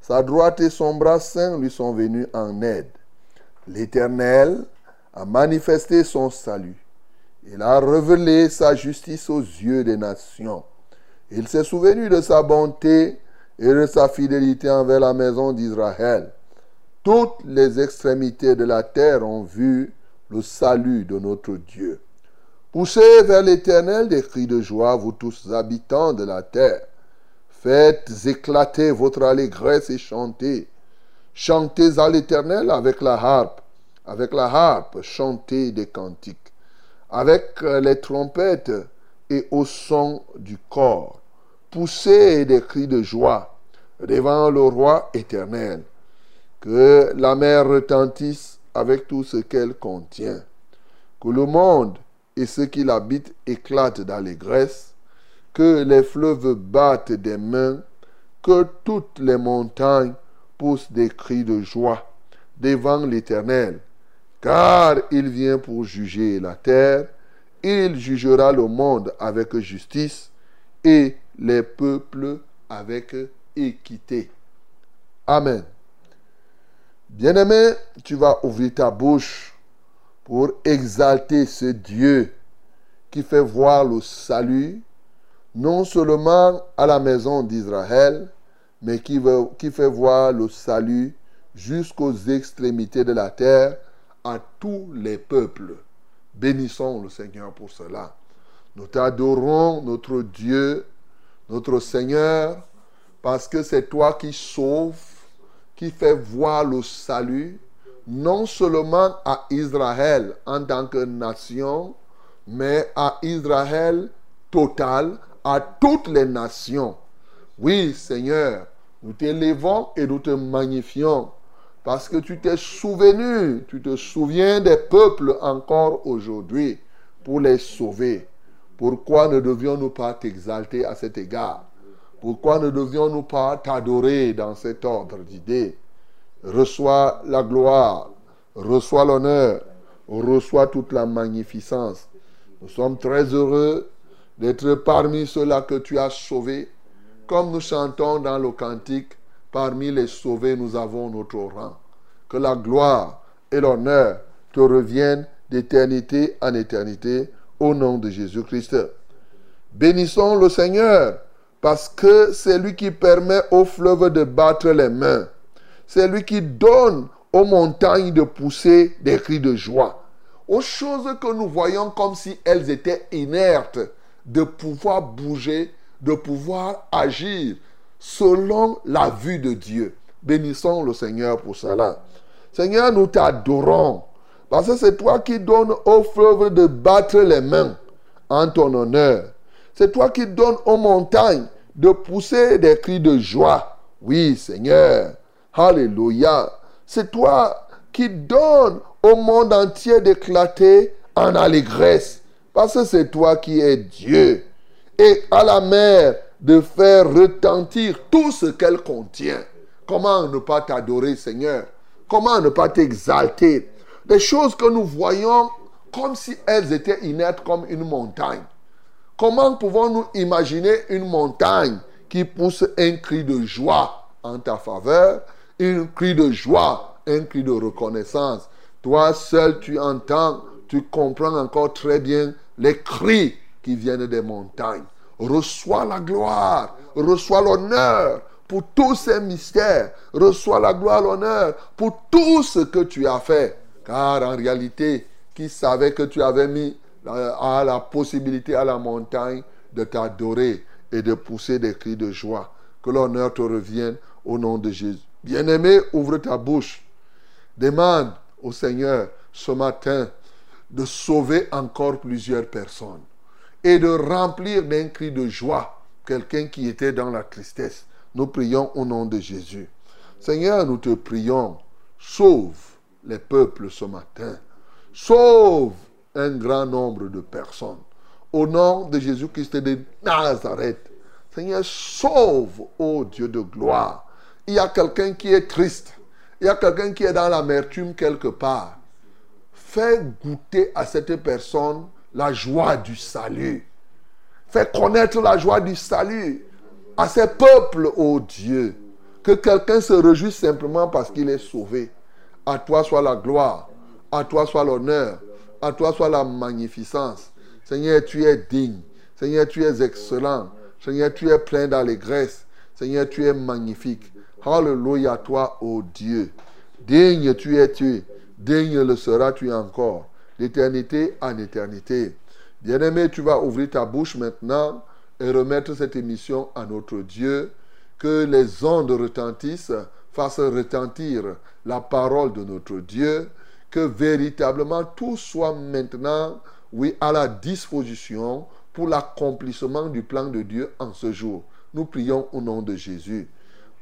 Sa droite et son bras saint lui sont venus en aide. L'Éternel a manifesté son salut. Il a révélé sa justice aux yeux des nations. Il s'est souvenu de sa bonté et de sa fidélité envers la maison d'Israël. Toutes les extrémités de la terre ont vu le salut de notre Dieu. Poussez vers l'Éternel des cris de joie, vous tous habitants de la terre. Faites éclater votre allégresse et chantez. Chantez à l'Éternel avec la harpe. Avec la harpe, chantez des cantiques. Avec les trompettes et au son du corps. Poussez des cris de joie devant le roi éternel. Que la mer retentisse avec tout ce qu'elle contient. Que le monde et ceux qui l'habitent éclatent d'allégresse, que les fleuves battent des mains, que toutes les montagnes poussent des cris de joie devant l'Éternel, car il vient pour juger la terre, il jugera le monde avec justice et les peuples avec équité. Amen. Bien-aimé, tu vas ouvrir ta bouche pour exalter ce Dieu qui fait voir le salut non seulement à la maison d'Israël, mais qui, fait voir le salut jusqu'aux extrémités de la terre à tous les peuples. Bénissons le Seigneur pour cela. Nous t'adorons, notre Dieu, notre Seigneur, parce que c'est toi qui sauves, qui fait voir le salut, non seulement à Israël en tant que nation, mais à Israël total, à toutes les nations. Oui, Seigneur, nous t'élevons et nous te magnifions parce que tu t'es souvenu, tu te souviens des peuples encore aujourd'hui pour les sauver. Pourquoi ne devions-nous pas t'exalter à cet égard? Pourquoi ne devions-nous pas t'adorer dans cet ordre d'idées? Reçois la gloire, reçois l'honneur, reçois toute la magnificence. Nous sommes très heureux d'être parmi ceux-là que tu as sauvés. Comme nous chantons dans le cantique, parmi les sauvés, nous avons notre rang. Que la gloire et l'honneur te reviennent d'éternité en éternité au nom de Jésus-Christ. Bénissons le Seigneur parce que c'est lui qui permet au fleuve de battre les mains. C'est lui qui donne aux montagnes de pousser des cris de joie. Aux choses que nous voyons comme si elles étaient inertes, de pouvoir bouger, de pouvoir agir selon la vue de Dieu. Bénissons le Seigneur pour cela. Seigneur, nous t'adorons parce que c'est toi qui donnes aux fleuves de battre les mains en ton honneur. C'est toi qui donnes aux montagnes de pousser des cris de joie. Oui, Seigneur. Alléluia. C'est toi qui donnes au monde entier d'éclater en allégresse. Parce que c'est toi qui es Dieu. Et à la mer de faire retentir tout ce qu'elle contient. Comment ne pas t'adorer, Seigneur? Comment ne pas t'exalter? Des choses que nous voyons comme si elles étaient inertes comme une montagne. Comment pouvons-nous imaginer une montagne qui pousse un cri de joie en ta faveur, un cri de joie, un cri de reconnaissance? Toi seul, tu entends, tu comprends encore très bien les cris qui viennent des montagnes. Reçois la gloire, reçois l'honneur, pour tous ces mystères. Reçois la gloire, l'honneur pour tout ce que tu as fait. Car en réalité, qui savait que tu avais mis à la possibilité à la montagne de t'adorer et de pousser des cris de joie. Que l'honneur te revienne au nom de Jésus. Bien-aimé, ouvre ta bouche. Demande au Seigneur ce matin de sauver encore plusieurs personnes et de remplir d'un cri de joie quelqu'un qui était dans la tristesse. Nous prions au nom de Jésus. Seigneur, nous te prions, sauve les peuples ce matin. Sauve un grand nombre de personnes. Au nom de Jésus-Christ de Nazareth. Seigneur, sauve, ô Dieu de gloire. Il y a quelqu'un qui est triste. Il y a quelqu'un qui est dans l'amertume quelque part. Fais goûter à cette personne la joie du salut. Fais connaître la joie du salut à ces peuples, ô Dieu. Que quelqu'un se réjouisse simplement parce qu'il est sauvé. À toi soit la gloire, à toi soit l'honneur, à toi soit la magnificence. Seigneur, tu es digne. Seigneur, tu es excellent. Seigneur, tu es plein d'allégresse. Seigneur, tu es magnifique. Alléluia à toi, ô Dieu. Digne tu es tu. Digne le seras-tu encore. D'éternité en éternité. Bien-aimé, tu vas ouvrir ta bouche maintenant et remettre cette émission à notre Dieu, que les ondes retentissent, fassent retentir la parole de notre Dieu, que véritablement tout soit maintenant, oui, à la disposition pour l'accomplissement du plan de Dieu en ce jour. Nous prions au nom de Jésus.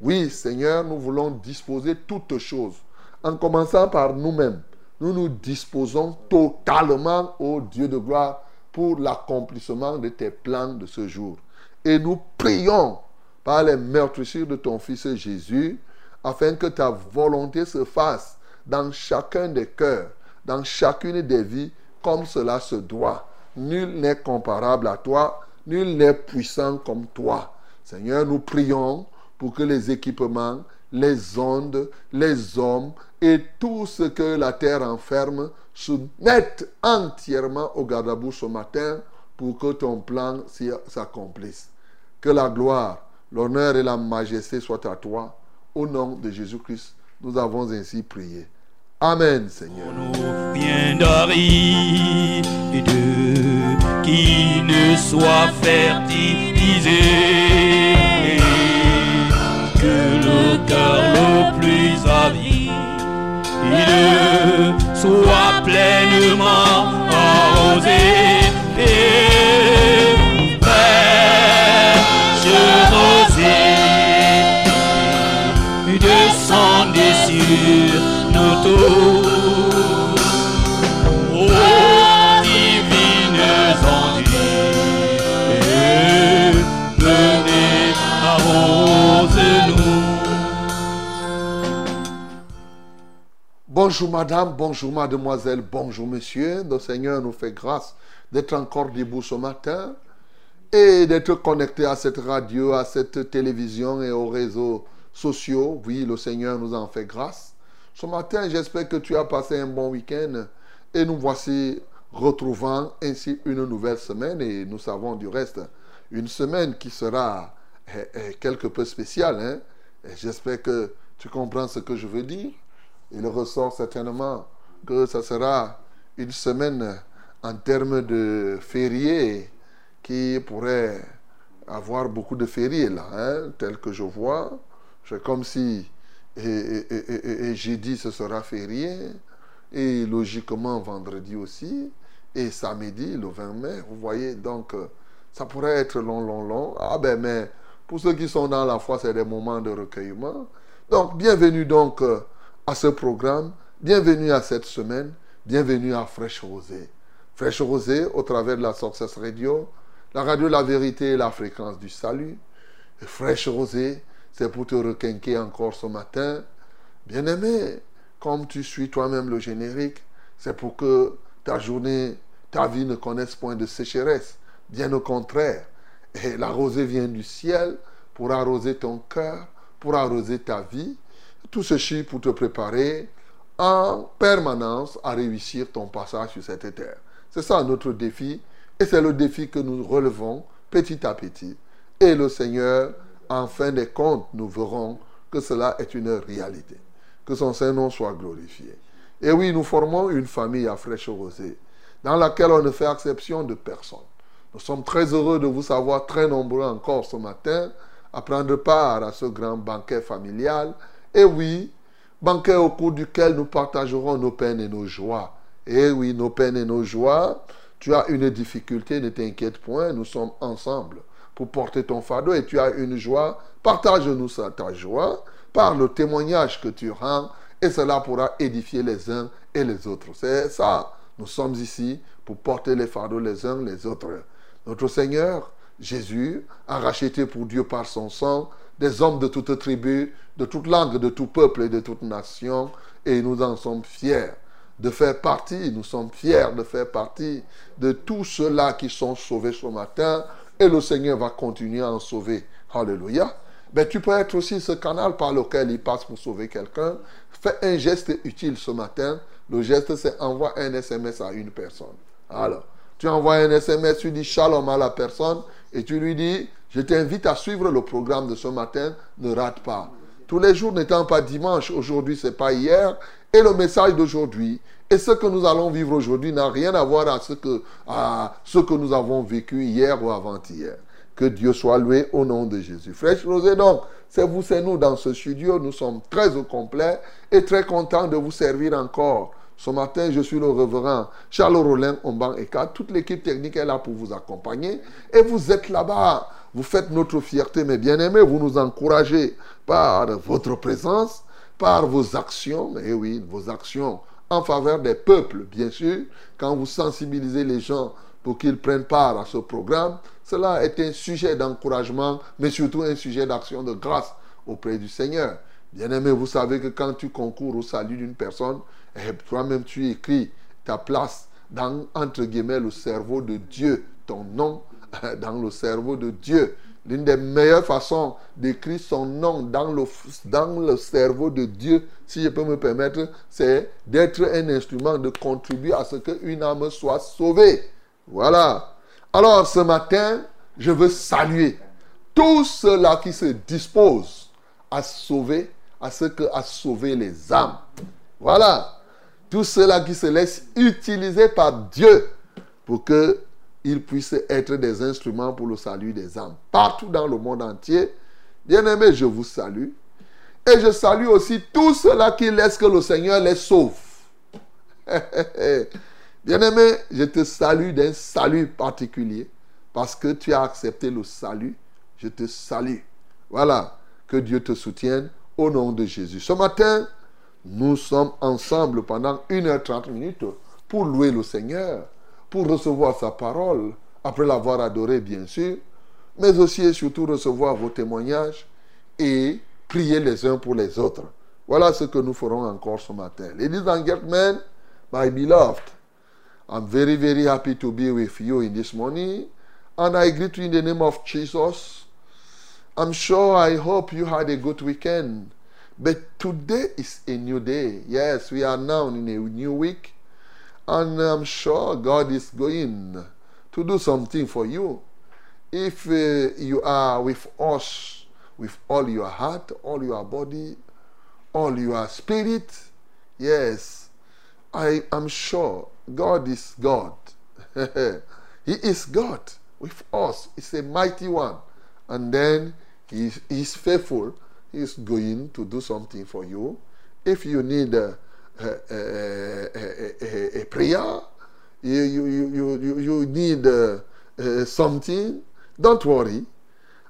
Oui, Seigneur, nous voulons disposer toutes choses, en commençant par nous-mêmes. Nous nous disposons totalement au Dieu de gloire pour l'accomplissement de tes plans de ce jour. Et nous prions par les meurtrissures de ton Fils Jésus, afin que ta volonté se fasse dans chacun des cœurs, dans chacune des vies, comme cela se doit. Nul n'est comparable à toi, nul n'est puissant comme toi. Seigneur, nous prions pour que les équipements, les ondes, les hommes et tout ce que la terre enferme se mettent entièrement au garde à ce matin pour que ton plan s'accomplisse. Que la gloire, l'honneur et la majesté soient à toi. Au nom de Jésus-Christ, nous avons ainsi prié. Amen, Seigneur. Le cœur le plus avide soit pleinement arrosé. Et fraîche rosée, descendez sur nos tours. Bonjour madame, bonjour mademoiselle, bonjour monsieur. Le Seigneur nous fait grâce d'être encore debout ce matin et d'être connecté à cette radio, à cette télévision et aux réseaux sociaux. Oui, le Seigneur nous en fait grâce. Ce matin, j'espère que tu as passé un bon week-end et nous voici retrouvant ainsi une nouvelle semaine et nous savons du reste une semaine qui sera eh, eh, quelque peu spéciale. Hein. J'espère que tu comprends ce que je veux dire. Il ressort certainement que ça sera une semaine en termes de fériés qui pourrait avoir beaucoup de fériés là, hein, tel que je vois. C'est comme si et, et, et, jeudi ce sera férié, et logiquement vendredi aussi, et samedi le 20 mai. Vous voyez, donc ça pourrait être long, long, long. Ah ben mais pour ceux qui sont dans la foi, c'est des moments de recueillement. Donc bienvenue donc à ce programme, bienvenue à cette semaine, bienvenue à Fraîche Rosée. Fraîche Rosée au travers de la Success Radio, la radio La Vérité et la fréquence du salut. Et Fraîche Rosée, c'est pour te requinquer encore ce matin. Bien-aimé, comme tu suis toi-même le générique, c'est pour que ta journée, ta vie ne connaisse point de sécheresse. Bien au contraire. Et la rosée vient du ciel pour arroser ton cœur, pour arroser ta vie. Tout ceci pour te préparer en permanence à réussir ton passage sur cette terre. C'est ça notre défi et c'est le défi que nous relevons petit à petit. Et le Seigneur, en fin des comptes, nous verrons que cela est une réalité. Que son Saint-Nom soit glorifié. Et oui, nous formons une famille à fraîche rosée, dans laquelle on ne fait exception de personne. Nous sommes très heureux de vous savoir très nombreux encore ce matin à prendre part à ce grand banquet familial. Et oui, banquet au cours duquel nous partagerons nos peines et nos joies. Et oui, nos peines et nos joies. Tu as une difficulté, ne t'inquiète point, nous sommes ensemble pour porter ton fardeau et tu as une joie. Partage-nous ta joie par le témoignage que tu rends et cela pourra édifier les uns et les autres. C'est ça. Nous sommes ici pour porter les fardeaux les uns les autres. Notre Seigneur, Jésus, a racheté pour Dieu par son sang des hommes de toute tribu, de toute langue, de tout peuple et de toute nation, et nous en sommes fiers de faire partie, nous sommes fiers de faire partie de tous ceux-là qui sont sauvés ce matin, et le Seigneur va continuer à en sauver. Alléluia. Ben, tu peux être aussi ce canal par lequel il passe pour sauver quelqu'un. Fais un geste utile ce matin. Le geste, c'est envoie un SMS à une personne. Alors, tu envoies un SMS, tu dis shalom à la personne et tu lui dis, je t'invite à suivre le programme de ce matin, ne rate pas. Tous les jours n'étant pas dimanche, aujourd'hui c'est pas hier, et le message d'aujourd'hui et ce que nous allons vivre aujourd'hui n'a rien à voir à ce, que, à ce que nous avons vécu hier ou avant-hier. Que Dieu soit loué au nom de Jésus. Fraîche Rosée, donc, c'est vous, c'est nous dans ce studio. Nous sommes très au complet et très contents de vous servir encore. Ce matin, je suis le reverend Charles Rollin Omban Eka. Toute l'équipe technique est là pour vous accompagner. Et vous êtes là-bas. Vous faites notre fierté, mes bien-aimés. Vous nous encouragez par votre présence, par vos actions. Et oui, vos actions en faveur des peuples, bien sûr. Quand vous sensibilisez les gens pour qu'ils prennent part à ce programme, cela est un sujet d'encouragement, mais surtout un sujet d'action de grâce auprès du Seigneur. Bien-aimé, vous savez que quand tu concours au salut d'une personne, eh, toi-même tu écris ta place dans, entre guillemets, le cerveau de Dieu, ton nom dans le cerveau de Dieu. L'une des meilleures façons d'écrire son nom dans le, dans le cerveau de Dieu, si je peux me permettre, c'est d'être un instrument de contribuer à ce qu'une âme soit sauvée. Voilà. Alors ce matin, je veux saluer tous ceux-là qui se disposent à sauver, à ce que à sauver les âmes. Voilà. Tous ceux-là qui se laissent utiliser par Dieu pour que ils puissent être des instruments pour le salut des âmes. Partout dans le monde entier, bien-aimés, je vous salue. Et je salue aussi tous ceux-là qui laissent que le Seigneur les sauve. Bien-aimé, je te salue d'un salut particulier parce que tu as accepté le salut. Je te salue. Voilà, que Dieu te soutienne au nom de Jésus. Ce matin, nous sommes ensemble pendant 1h30 minutes pour louer le Seigneur pour recevoir sa parole, après l'avoir adoré bien sûr, mais aussi et surtout recevoir vos témoignages et prier les uns pour les autres. Voilà ce que nous ferons encore ce matin. Ladies and gentlemen, my beloved, I'm very, very happy to be with you in this morning. And I greet you in the name of Jesus. I'm sure I hope you had a good weekend. But today is a new day. Yes, we are now in a new week. And I'm sure God is going to do something for you. If uh, you are with us with all your heart, all your body, all your spirit, Yes, I am sure God is God. he is God with us. He's a mighty one. And then he is he is faithful. Is going to do something for you. If you need a, a, a, a- prayer, you, you, you, you, you- need uh, uh, something, don't worry.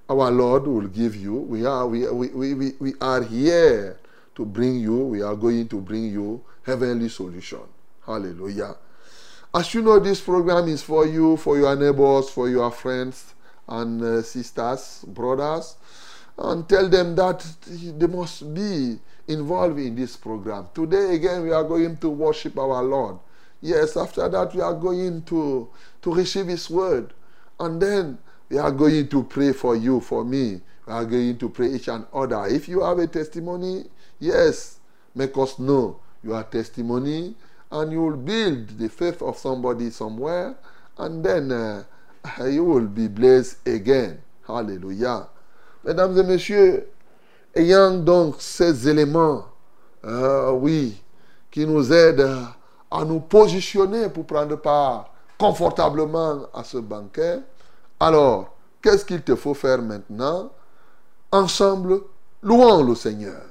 Our Lord will give you. We are, we, we, we, we, we are here to bring you, we are going to bring you heavenly solution. Hallelujah. As you know, this program is for you, for your neighbors, for your friends and uh, sisters, brothers, and tell them that they must be involved in this program. Today, again, we are going to worship our Lord. Yes, after that, we are going to, to receive His word. And then we are going to pray for you, for me. We are going to pray each and other. If you have a testimony, yes, make us know your testimony and you will build the faith of somebody somewhere and then uh, you will be blessed again. Hallelujah. Mesdames et messieurs, ayant donc ces éléments, euh, oui, qui nous aident à nous positionner pour prendre part confortablement à ce banquet, alors, qu'est-ce qu'il te faut faire maintenant? Ensemble, louons le Seigneur.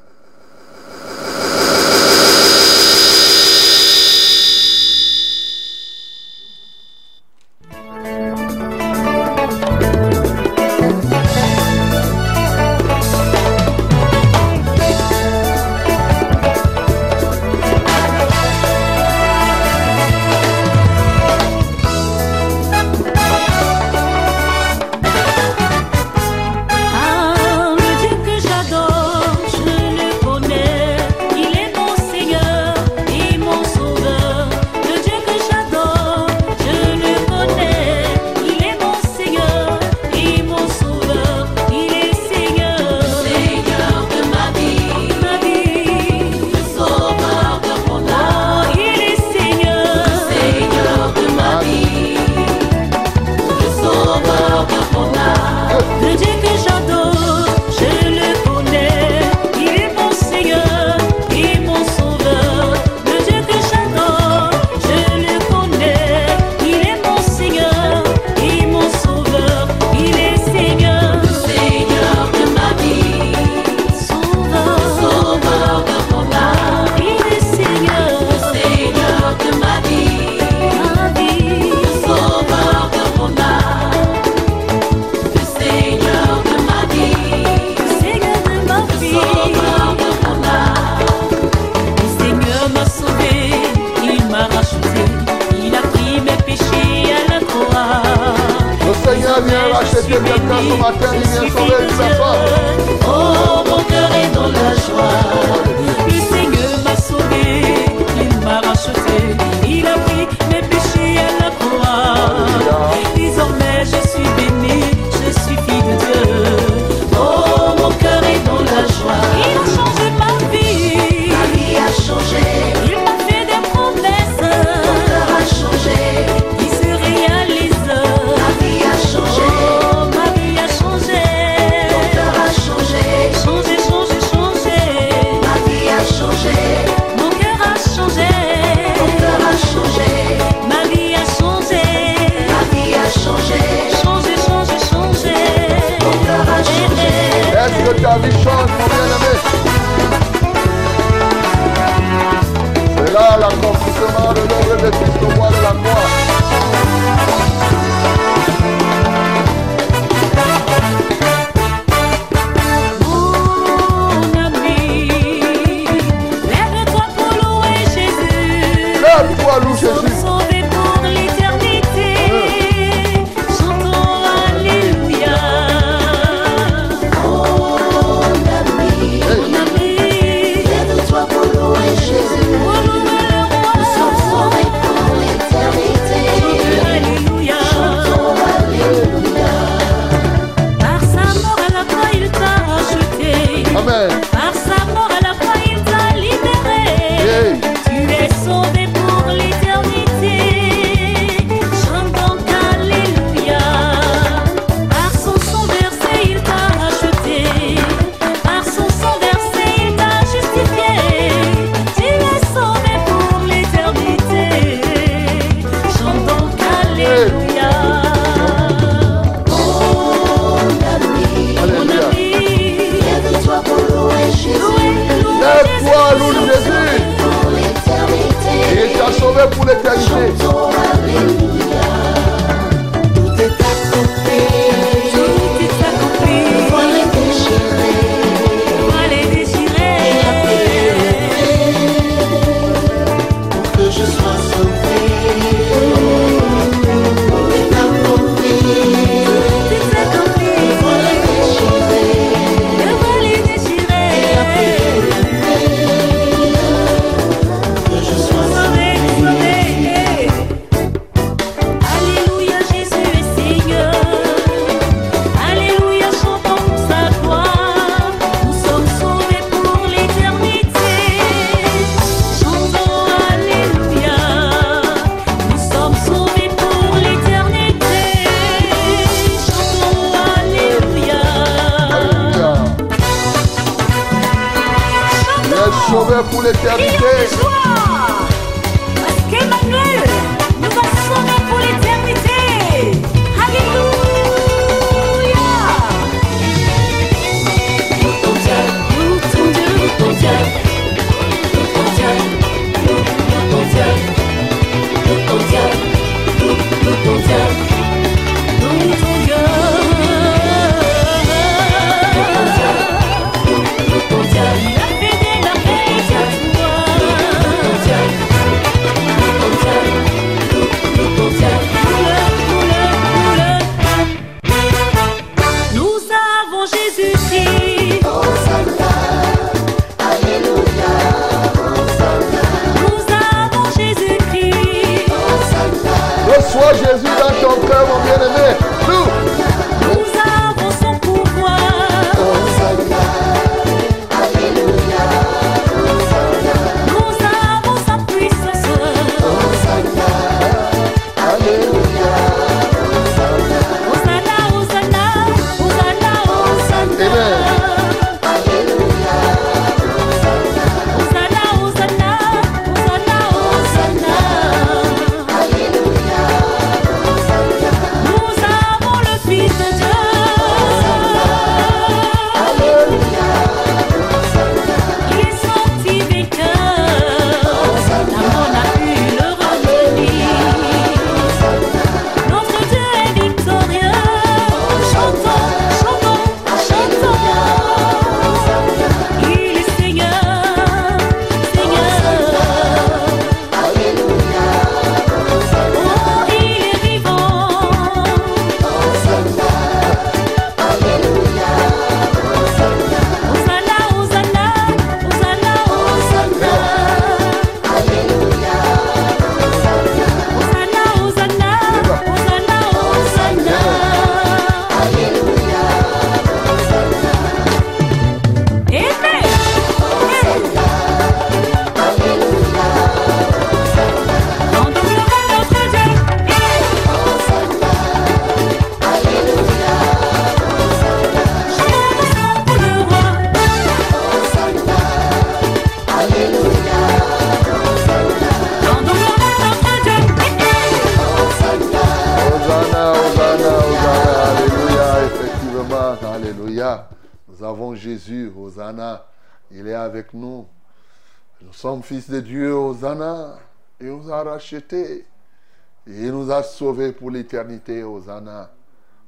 Il nous a sauvés pour l'éternité, Hosanna.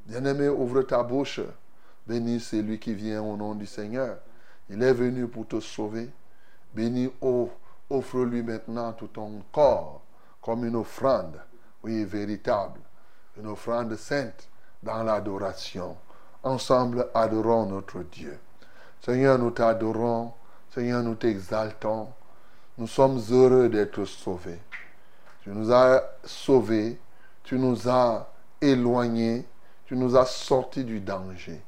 Bien-aimé, ouvre ta bouche. Béni celui qui vient au nom du Seigneur. Il est venu pour te sauver. Béni, oh, offre-lui maintenant tout ton corps comme une offrande, oui, véritable, une offrande sainte dans l'adoration. Ensemble, adorons notre Dieu. Seigneur, nous t'adorons. Seigneur, nous t'exaltons. Nous sommes heureux d'être sauvés. Tu nous as sauvés. Tu nous as éloignés. Tu nous as sortis du danger.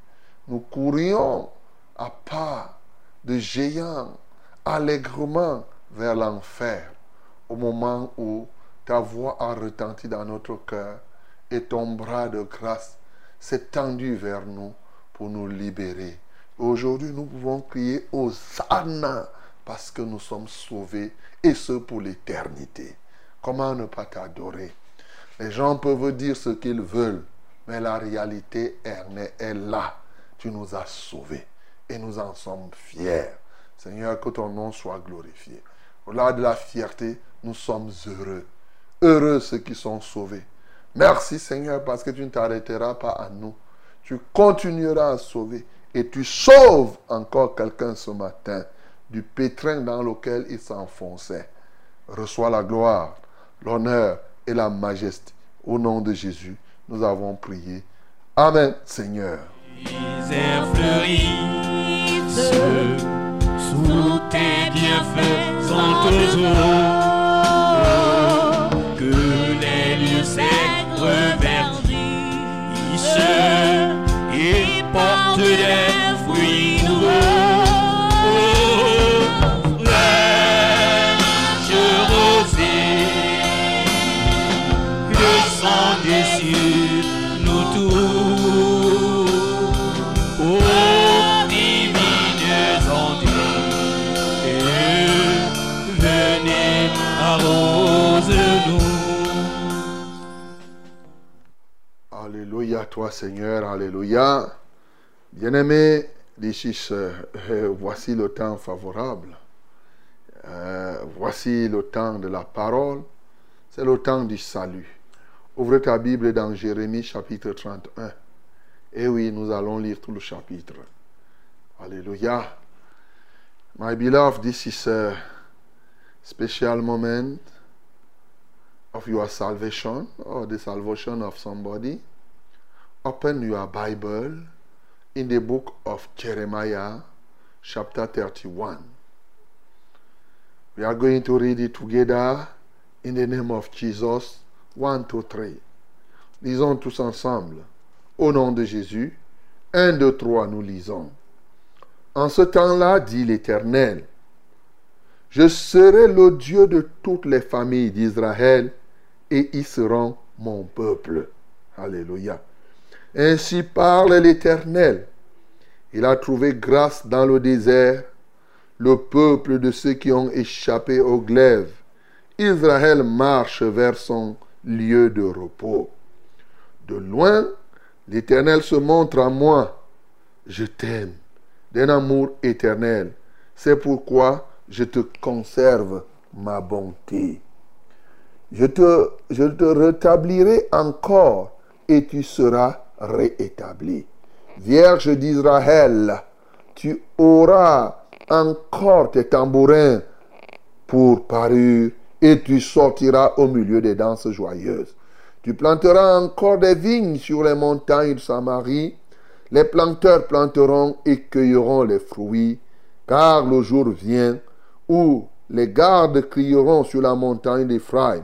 Nous courions à pas de géants allègrement vers l'enfer au moment où ta voix a retenti dans notre cœur et ton bras de grâce s'est tendu vers nous pour nous libérer. Aujourd'hui, nous pouvons crier Hosanna parce que nous sommes sauvés et ce pour l'éternité. Comment ne pas t'adorer? Les gens peuvent dire ce qu'ils veulent, mais la réalité est là. Tu nous as sauvés et nous en sommes fiers. Seigneur, que ton nom soit glorifié. Au-delà de la fierté, nous sommes heureux. Heureux ceux qui sont sauvés. Merci Seigneur parce que tu ne t'arrêteras pas à nous. Tu continueras à sauver et tu sauves encore quelqu'un ce matin du pétrin dans lequel il s'enfonçait. Reçois la gloire, l'honneur et la majesté. Au nom de Jésus, nous avons prié. Amen, Seigneur. Fleurissent sous tes bienfaisantes eaux. Que les lieux secs reverdissent et portent des fruits. Toi Seigneur, Alléluia. Bien-aimés, d'ici, euh, voici le temps favorable. Euh, voici le temps de la parole. C'est le temps du salut. Ouvre ta Bible dans Jérémie chapitre 31. Et oui, nous allons lire tout le chapitre. Alléluia. My beloved, this is a special moment of your salvation or the salvation of somebody. Open your Bible in the book of Jeremiah, chapter 31. We are going to read it together in the name of Jesus. 1, 2, 3. Lisons tous ensemble. Au nom de Jésus. 1, 2, 3, nous lisons. En ce temps-là, dit l'Éternel, je serai le Dieu de toutes les familles d'Israël et ils seront mon peuple. Alléluia. Ainsi parle l'Éternel. Il a trouvé grâce dans le désert, le peuple de ceux qui ont échappé au glaive. Israël marche vers son lieu de repos. De loin, l'Éternel se montre à moi. Je t'aime d'un amour éternel. C'est pourquoi je te conserve ma bonté. Je te, je te rétablirai encore et tu seras réétabli. Vierge d'Israël, tu auras encore tes tambourins pour parure et tu sortiras au milieu des danses joyeuses. Tu planteras encore des vignes sur les montagnes de Samarie. Les planteurs planteront et cueilleront les fruits, car le jour vient où les gardes crieront sur la montagne d'Éphraïm.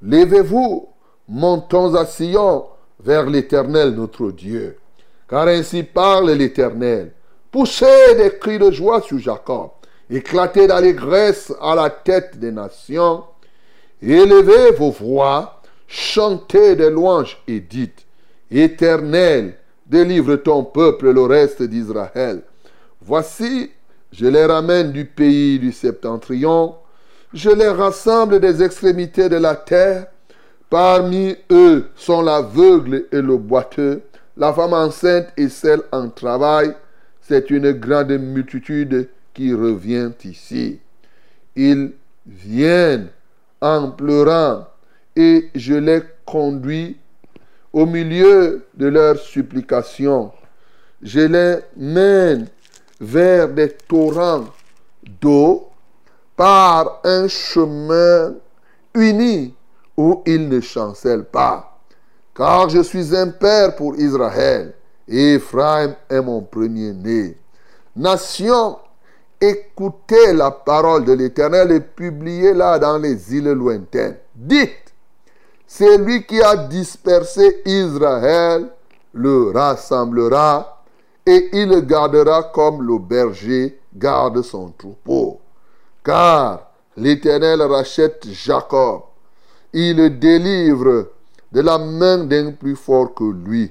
Levez-vous, montons à Sion vers l'Éternel notre Dieu. Car ainsi parle l'Éternel. Poussez des cris de joie sur Jacob, éclatez d'allégresse à la tête des nations. Élevez vos voix, chantez des louanges et dites, Éternel, délivre ton peuple, le reste d'Israël. Voici, je les ramène du pays du septentrion, je les rassemble des extrémités de la terre. Parmi eux sont l'aveugle et le boiteux, la femme enceinte et celle en travail. c'est une grande multitude qui revient ici. Ils viennent en pleurant et je les conduis au milieu de leurs supplications. Je les mène vers des torrents d'eau par un chemin uni où ils ne chancellent pas. Car je suis un père pour Israël et Ephraim est mon premier-né. Nation, écoutez la parole de l'Éternel et publiez-la dans les îles lointaines. Dites, c'est lui qui a dispersé Israël, le rassemblera et il le gardera comme le berger garde son troupeau. Car l'Éternel rachète Jacob, il le délivre de la main d'un plus fort que lui.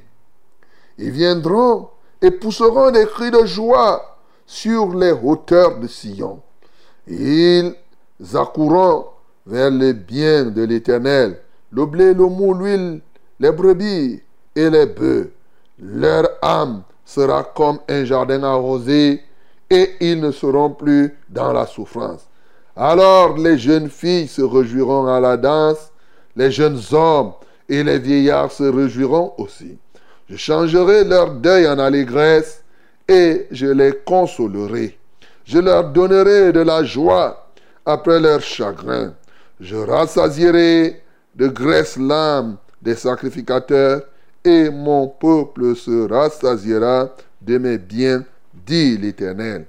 Ils viendront et pousseront des cris de joie sur les hauteurs de Sion. Ils accourront vers les biens de l'Éternel, le blé, le mou, l'huile, les brebis et les bœufs. Leur âme sera comme un jardin arrosé et ils ne seront plus dans la souffrance. Alors les jeunes filles se réjouiront à la danse, les jeunes hommes et les vieillards se réjouiront aussi. Je changerai leur deuil en allégresse et je les consolerai. Je leur donnerai de la joie après leur chagrin. Je rassasierai de graisse l'âme des sacrificateurs et mon peuple se rassasiera de mes biens, dit l'Éternel.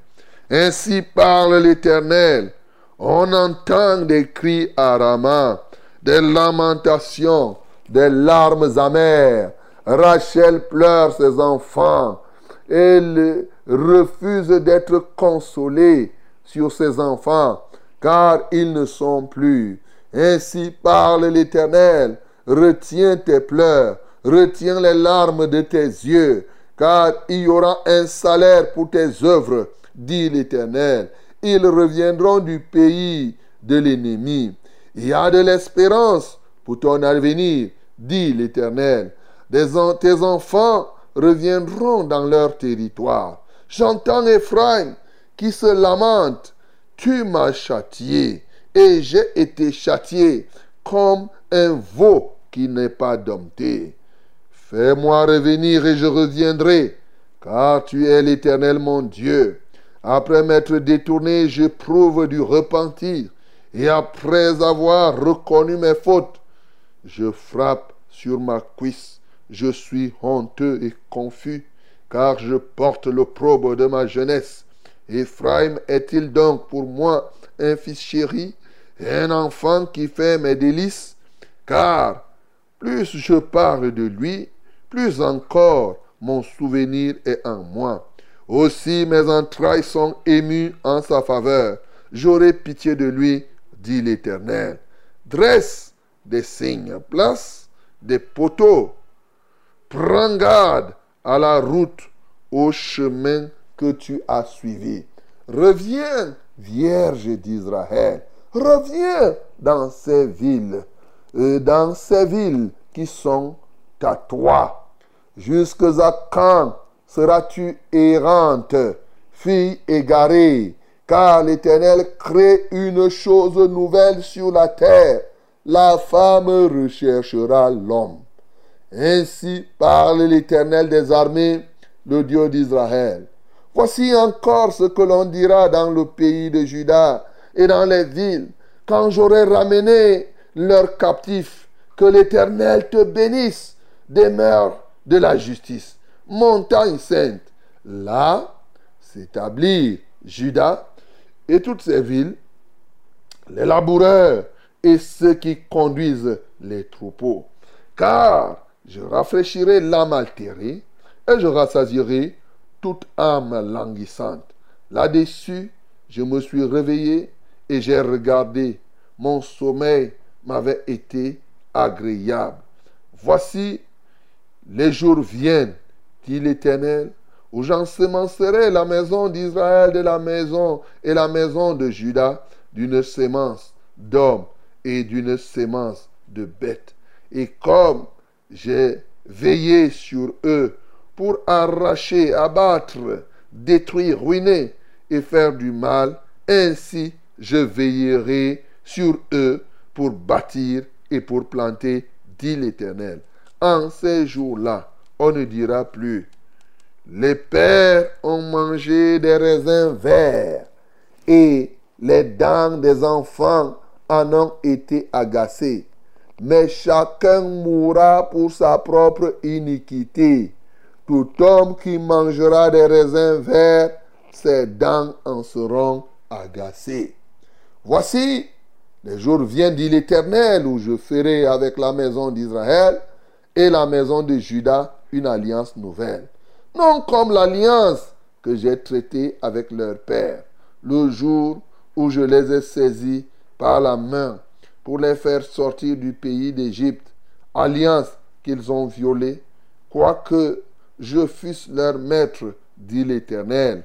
Ainsi parle l'Éternel. On entend des cris à Rama, des lamentations, des larmes amères. Rachel pleure ses enfants. Elle refuse d'être consolée sur ses enfants, car ils ne sont plus. Ainsi parle l'Éternel. Retiens tes pleurs, retiens les larmes de tes yeux, car il y aura un salaire pour tes œuvres, dit l'Éternel. Ils reviendront du pays de l'ennemi. Il y a de l'espérance pour ton avenir, dit l'Éternel. Tes enfants reviendront dans leur territoire. J'entends Ephraim qui se lamente. Tu m'as châtié et j'ai été châtié comme un veau qui n'est pas dompté. Fais-moi revenir et je reviendrai, car tu es l'Éternel mon Dieu. Après m'être détourné, j'éprouve du repentir, et après avoir reconnu mes fautes, je frappe sur ma cuisse. Je suis honteux et confus, car je porte l'opprobre de ma jeunesse. Ephraim est-il donc pour moi un fils chéri, un enfant qui fait mes délices? Car plus je parle de lui, plus encore mon souvenir est en moi. Aussi mes entrailles sont émues en sa faveur. J'aurai pitié de lui, dit l'Éternel. Dresse des signes, place des poteaux. Prends garde à la route, au chemin que tu as suivi. Reviens, Vierge d'Israël. Reviens dans ces villes, euh, dans ces villes qui sont à toi. Jusque à quand seras-tu errante, fille égarée, car l'Éternel crée une chose nouvelle sur la terre. La femme recherchera l'homme. Ainsi parle l'Éternel des armées, le Dieu d'Israël. Voici encore ce que l'on dira dans le pays de Juda et dans les villes, quand j'aurai ramené leurs captifs. Que l'Éternel te bénisse, demeure de la justice, montagne sainte. Là s'établit Juda et toutes ces villes, les laboureurs et ceux qui conduisent les troupeaux. Car je rafraîchirai l'âme altérée et je rassasierai toute âme languissante. Là-dessus, je me suis réveillé et j'ai regardé. Mon sommeil m'avait été agréable. Voici, les jours viennent, dit l'Éternel, où j'ensemencerai la maison d'Israël de la maison et la maison de Juda d'une sémence d'hommes et d'une sémence de bêtes. Et comme j'ai veillé sur eux pour arracher, abattre détruire, ruiner et faire du mal. Ainsi, je veillerai sur eux pour bâtir et pour planter, dit l'Éternel. En ces jours-là, on ne dira plus, les pères ont mangé des raisins verts et les dents des enfants en ont été agacées. Mais chacun mourra pour sa propre iniquité. Tout homme qui mangera des raisins verts, ses dents en seront agacées. Voici, les jours viennent, dit l'Éternel, où je ferai avec la maison d'Israël et la maison de Juda une alliance nouvelle. Non comme l'alliance que j'ai traitée avec leur père, le jour où je les ai saisis par la main pour les faire sortir du pays d'Égypte, alliance qu'ils ont violée, quoique je fusse leur maître, dit l'Éternel.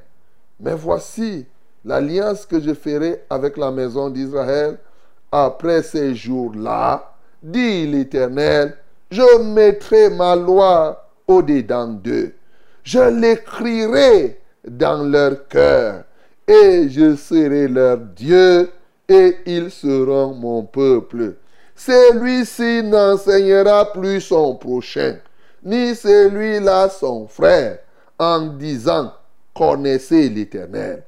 Mais voici l'alliance que je ferai avec la maison d'Israël après ces jours-là, dit l'Éternel, je mettrai ma loi au-dedans d'eux. Je l'écrirai dans leur cœur et je serai leur Dieu et ils seront mon peuple. Celui-ci n'enseignera plus son prochain, ni celui-là son frère, en disant, connaissez l'Éternel.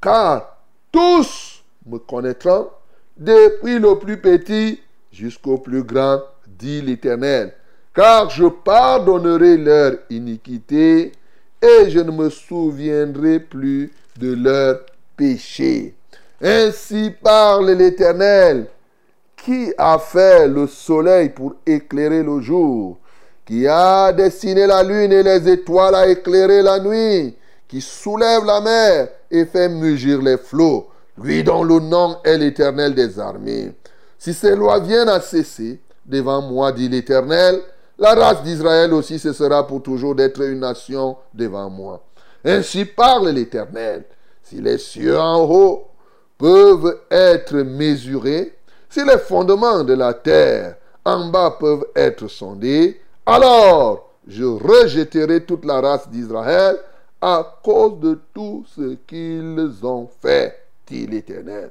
Car tous me connaîtront, depuis le plus petit jusqu'au plus grand, dit l'Éternel. Car je pardonnerai leur iniquité et je ne me souviendrai plus de leurs péchés. Ainsi parle l'Éternel, qui a fait le soleil pour éclairer le jour, qui a dessiné la lune et les étoiles à éclairer la nuit, qui soulève la mer et fait mugir les flots, lui dont le nom est l'Éternel des armées. Si ces lois viennent à cesser devant moi, dit l'Éternel, la race d'Israël aussi cessera pour toujours d'être une nation devant moi. Ainsi parle l'Éternel. Si les cieux en haut peuvent être mesurés, si les fondements de la terre en bas peuvent être sondés, alors je rejetterai toute la race d'Israël à cause de tout ce qu'ils ont fait, dit l'Éternel.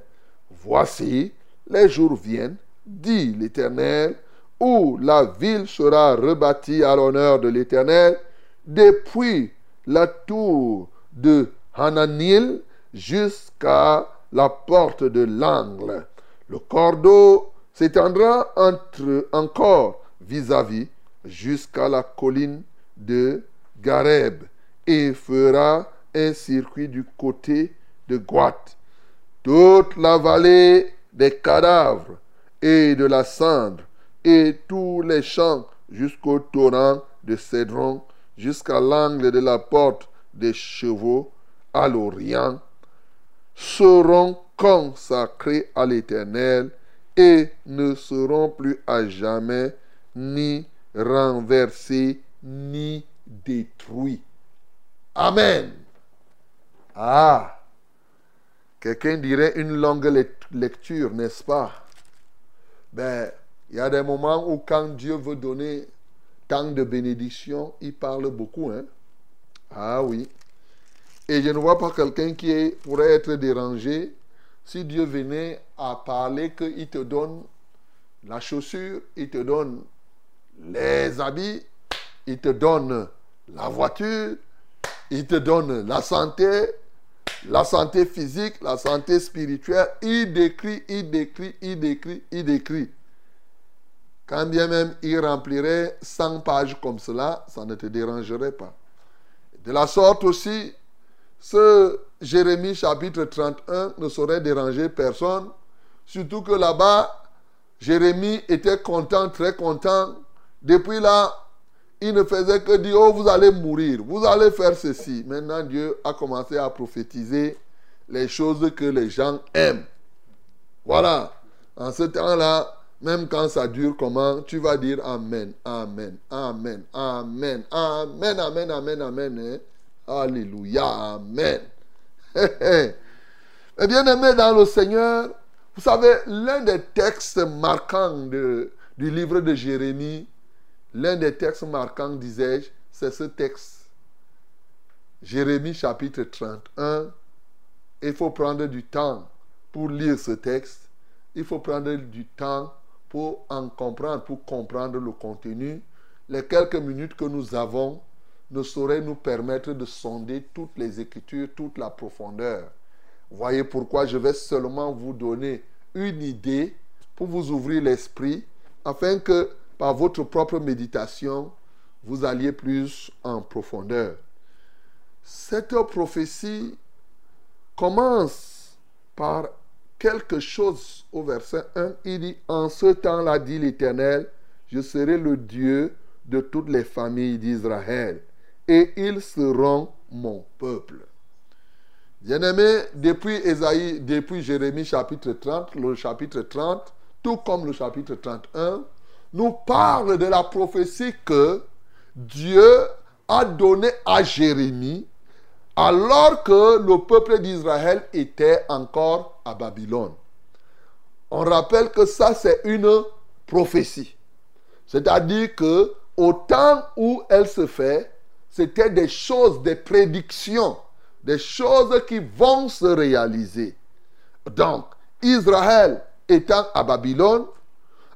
Voici, les jours viennent, dit l'Éternel, où la ville sera rebâtie à l'honneur de l'Éternel, depuis la tour de Hananil jusqu'à la porte de l'angle. Le cordeau s'étendra encore vis-à-vis jusqu'à la colline de Gareb et fera un circuit du côté de Guat. Toute la vallée des cadavres et de la cendre et tous les champs jusqu'au torrent de Cédron, jusqu'à l'angle de la porte des chevaux à l'Orient, seront consacrés à l'Éternel et ne seront plus à jamais ni renversés ni détruits. Amen. Ah, quelqu'un dirait une longue lecture, n'est-ce pas? Ben, il y a des moments où quand Dieu veut donner tant de bénédictions, il parle beaucoup. Hein? Ah oui. Et je ne vois pas quelqu'un qui pourrait être dérangé si Dieu venait à parler qu'il te donne la chaussure, il te donne les habits, il te donne la voiture, il te donne la santé, la santé physique, la santé spirituelle. Il décrit, il décrit, il décrit, il décrit. Quand bien même il remplirait 100 pages comme cela, ça ne te dérangerait pas. De la sorte aussi, ce Jérémie chapitre 31 ne saurait déranger personne, surtout que là-bas, Jérémie était content, très content. Depuis là, il ne faisait que dire, oh, vous allez mourir, vous allez faire ceci. Maintenant, Dieu a commencé à prophétiser les choses que les gens aiment. Voilà. En ce temps-là, même quand ça dure comment, tu vas dire Amen, Amen, Amen, Amen, Amen, Amen, Amen, Amen. Hein? Alléluia, Amen. Eh bien aimé dans le Seigneur, vous savez, l'un des textes marquants du livre de Jérémie, l'un des textes marquants, disais-je, c'est ce texte. Jérémie chapitre 31, il faut prendre du temps pour lire ce texte. Il faut prendre du temps pour en comprendre, pour comprendre le contenu. Les quelques minutes que nous avons ne sauraient nous permettre de sonder toutes les écritures, toute la profondeur. Voyez pourquoi je vais seulement vous donner une idée pour vous ouvrir l'esprit, afin que par votre propre méditation, vous alliez plus en profondeur. Cette prophétie commence par quelque chose au verset 1. Il dit, en ce temps-là, dit l'Éternel, je serai le Dieu de toutes les familles d'Israël, et ils seront mon peuple. Bien-aimé, depuis Esaïe, depuis Jérémie chapitre 30, le chapitre 30, tout comme le chapitre 31, nous parle de la prophétie que Dieu a donnée à Jérémie alors que le peuple d'Israël était encore à Babylone. On rappelle que ça, c'est une prophétie. C'est-à-dire que au temps où elle se fait, c'était des choses, des prédictions, des choses qui vont se réaliser. Donc, Israël étant à Babylone,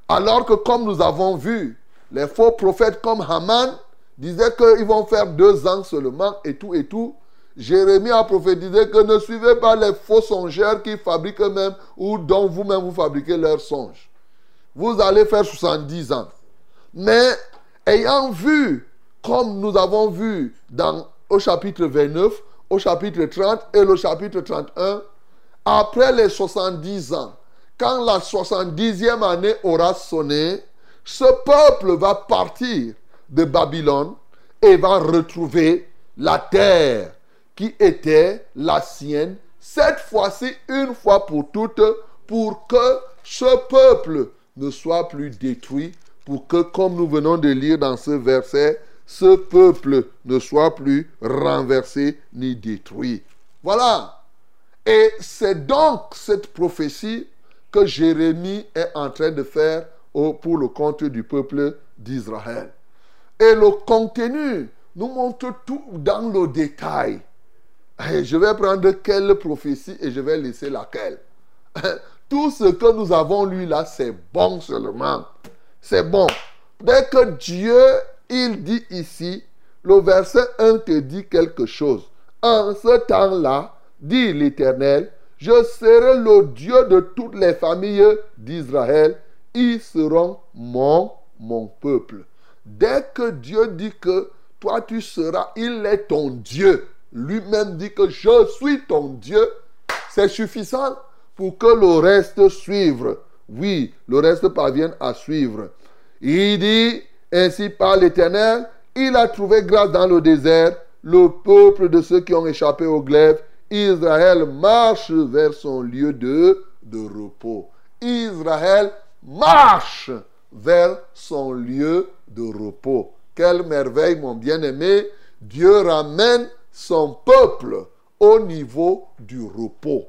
alors que comme nous avons vu, les faux prophètes comme Haman disaient qu'ils vont faire deux ans seulement et tout et tout, Jérémie a prophétisé que ne suivez pas les faux songeurs qui fabriquent eux-mêmes ou dont vous-même vous fabriquez leurs songes. Vous allez faire 70 ans. Mais ayant vu, comme nous avons vu dans, au chapitre 29, au chapitre 30 et le chapitre 31, après les 70 ans, quand la 70e année aura sonné, ce peuple va partir de Babylone et va retrouver la terre qui était la sienne, cette fois-ci une fois pour toutes, pour que ce peuple ne soit plus détruit, pour que, comme nous venons de lire dans ce verset, ce peuple ne soit plus renversé ni détruit. Voilà. Et c'est donc cette prophétie que Jérémie est en train de faire pour le compte du peuple d'Israël. Et le contenu nous montre tout dans le détail. Je vais prendre quelle prophétie et je vais laisser laquelle? Tout ce que nous avons lu là, c'est bon seulement. C'est bon. Dès que Dieu, il dit ici, le verset 1 te dit quelque chose. En ce temps-là, dit l'Éternel, je serai le Dieu de toutes les familles d'Israël. Ils seront mon, mon peuple. Dès que Dieu dit que toi tu seras, il est ton Dieu lui-même dit que je suis ton Dieu, c'est suffisant pour que le reste suive. Oui, le reste parvienne à suivre. Il dit, ainsi par l'Éternel, il a trouvé grâce dans le désert, le peuple de ceux qui ont échappé au glaive. Israël marche vers son lieu de, de repos. Israël marche vers son lieu de repos. Quelle merveille, mon bien-aimé. Dieu ramène son peuple au niveau du repos.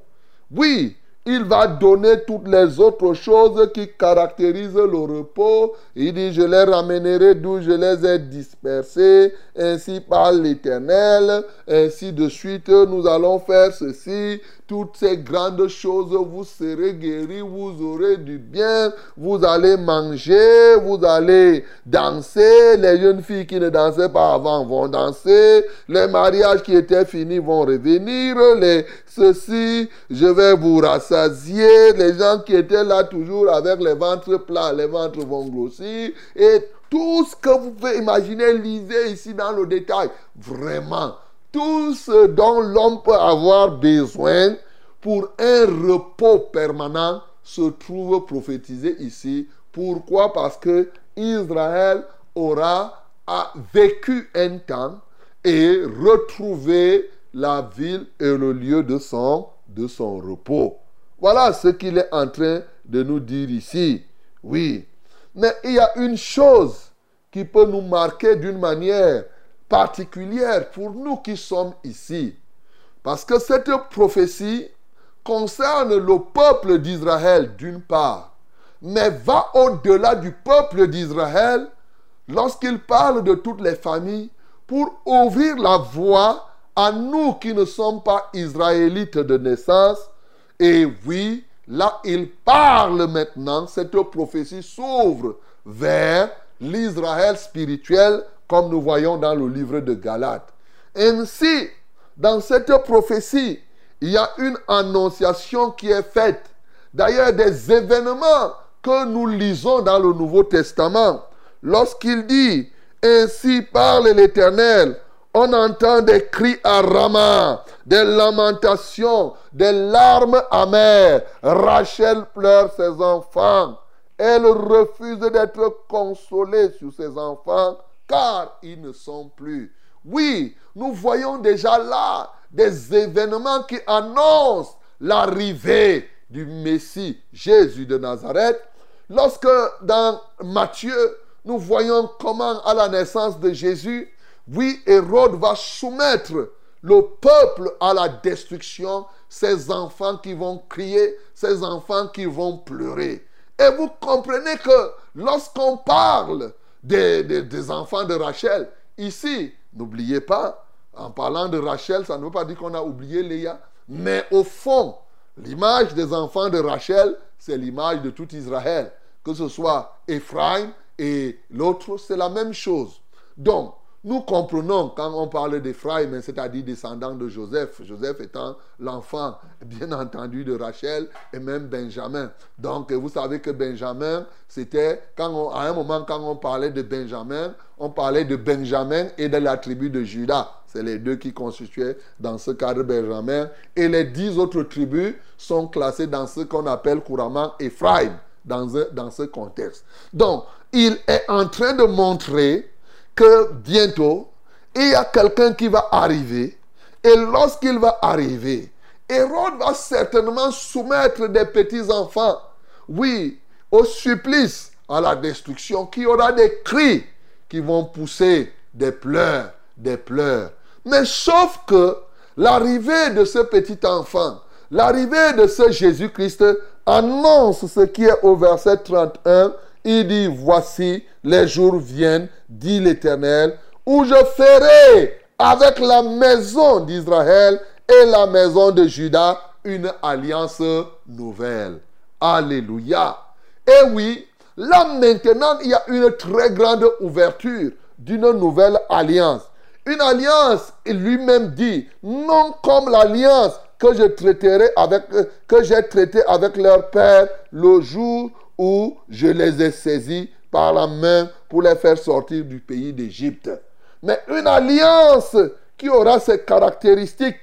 Oui, il va donner toutes les autres choses qui caractérisent le repos. Il dit, je les ramènerai d'où je les ai dispersés, ainsi par l'Éternel, ainsi de suite, nous allons faire ceci, toutes ces grandes choses, vous serez guéris, vous aurez du bien, vous allez manger, vous allez danser, les jeunes filles qui ne dansaient pas avant vont danser, les mariages qui étaient finis vont revenir, les ceci, je vais vous rassasier. Les gens qui étaient là toujours avec les ventres plats, les ventres vont grossir. Et tout ce que vous pouvez imaginer, lisez ici dans le détail. Vraiment, tout ce dont l'homme peut avoir besoin pour un repos permanent se trouve prophétisé ici. Pourquoi? Parce que Israël aura vécu un temps et retrouvé la ville est le lieu de son repos. Voilà ce qu'il est en train de nous dire ici. Oui. Mais il y a une chose qui peut nous marquer d'une manière particulière pour nous qui sommes ici. Parce que cette prophétie concerne le peuple d'Israël d'une part, mais va au-delà du peuple d'Israël lorsqu'il parle de toutes les familles pour ouvrir la voie à nous qui ne sommes pas israélites de naissance. Et oui, là, il parle maintenant, cette prophétie s'ouvre vers l'Israël spirituel, comme nous voyons dans le livre de Galates. Ainsi, dans cette prophétie, il y a une annonciation qui est faite. D'ailleurs, des événements que nous lisons dans le Nouveau Testament. Lorsqu'il dit, Ainsi parle l'Éternel, on entend des cris à Rama, des lamentations, des larmes amères. Rachel pleure ses enfants. Elle refuse d'être consolée sur ses enfants car ils ne sont plus. Oui, nous voyons déjà là des événements qui annoncent l'arrivée du Messie Jésus de Nazareth. Lorsque dans Matthieu, nous voyons comment à la naissance de Jésus, oui, Hérode va soumettre le peuple à la destruction, ces enfants qui vont crier, ces enfants qui vont pleurer. Et vous comprenez que lorsqu'on parle des, enfants de Rachel, ici, n'oubliez pas, en parlant de Rachel, ça ne veut pas dire qu'on a oublié Léa, mais au fond, l'image des enfants de Rachel, c'est l'image de tout Israël. Que ce soit Ephraim et l'autre, c'est la même chose. Donc, nous comprenons quand on parle d'Ephraim, hein, c'est-à-dire descendant de Joseph, Joseph étant l'enfant, bien entendu, de Rachel et même Benjamin. Donc, vous savez que Benjamin, c'était, à un moment, quand on parlait de Benjamin, on parlait de Benjamin et de la tribu de Judas. C'est les deux qui constituaient dans ce cadre Benjamin. Et les dix autres tribus sont classées dans ce qu'on appelle couramment Ephraim, dans, dans ce contexte. Donc, il est en train de montrer que bientôt, il y a quelqu'un qui va arriver. Et lorsqu'il va arriver, Hérode va certainement soumettre des petits-enfants, oui, au supplice, à la destruction, qui aura des cris qui vont pousser des pleurs, des pleurs. Mais sauf que l'arrivée de ce petit enfant, l'arrivée de ce Jésus-Christ annonce ce qui est au verset 31. Il dit, voici, les jours viennent, dit l'Éternel, où je ferai avec la maison d'Israël et la maison de Juda une alliance nouvelle. Alléluia. Et oui, là maintenant, il y a une très grande ouverture d'une nouvelle alliance. Une alliance, il lui-même dit, non comme l'alliance que je traiterai avec, que j'ai traité avec leur père le jour où je les ai saisis par la main pour les faire sortir du pays d'Égypte. Mais une alliance qui aura ses caractéristiques,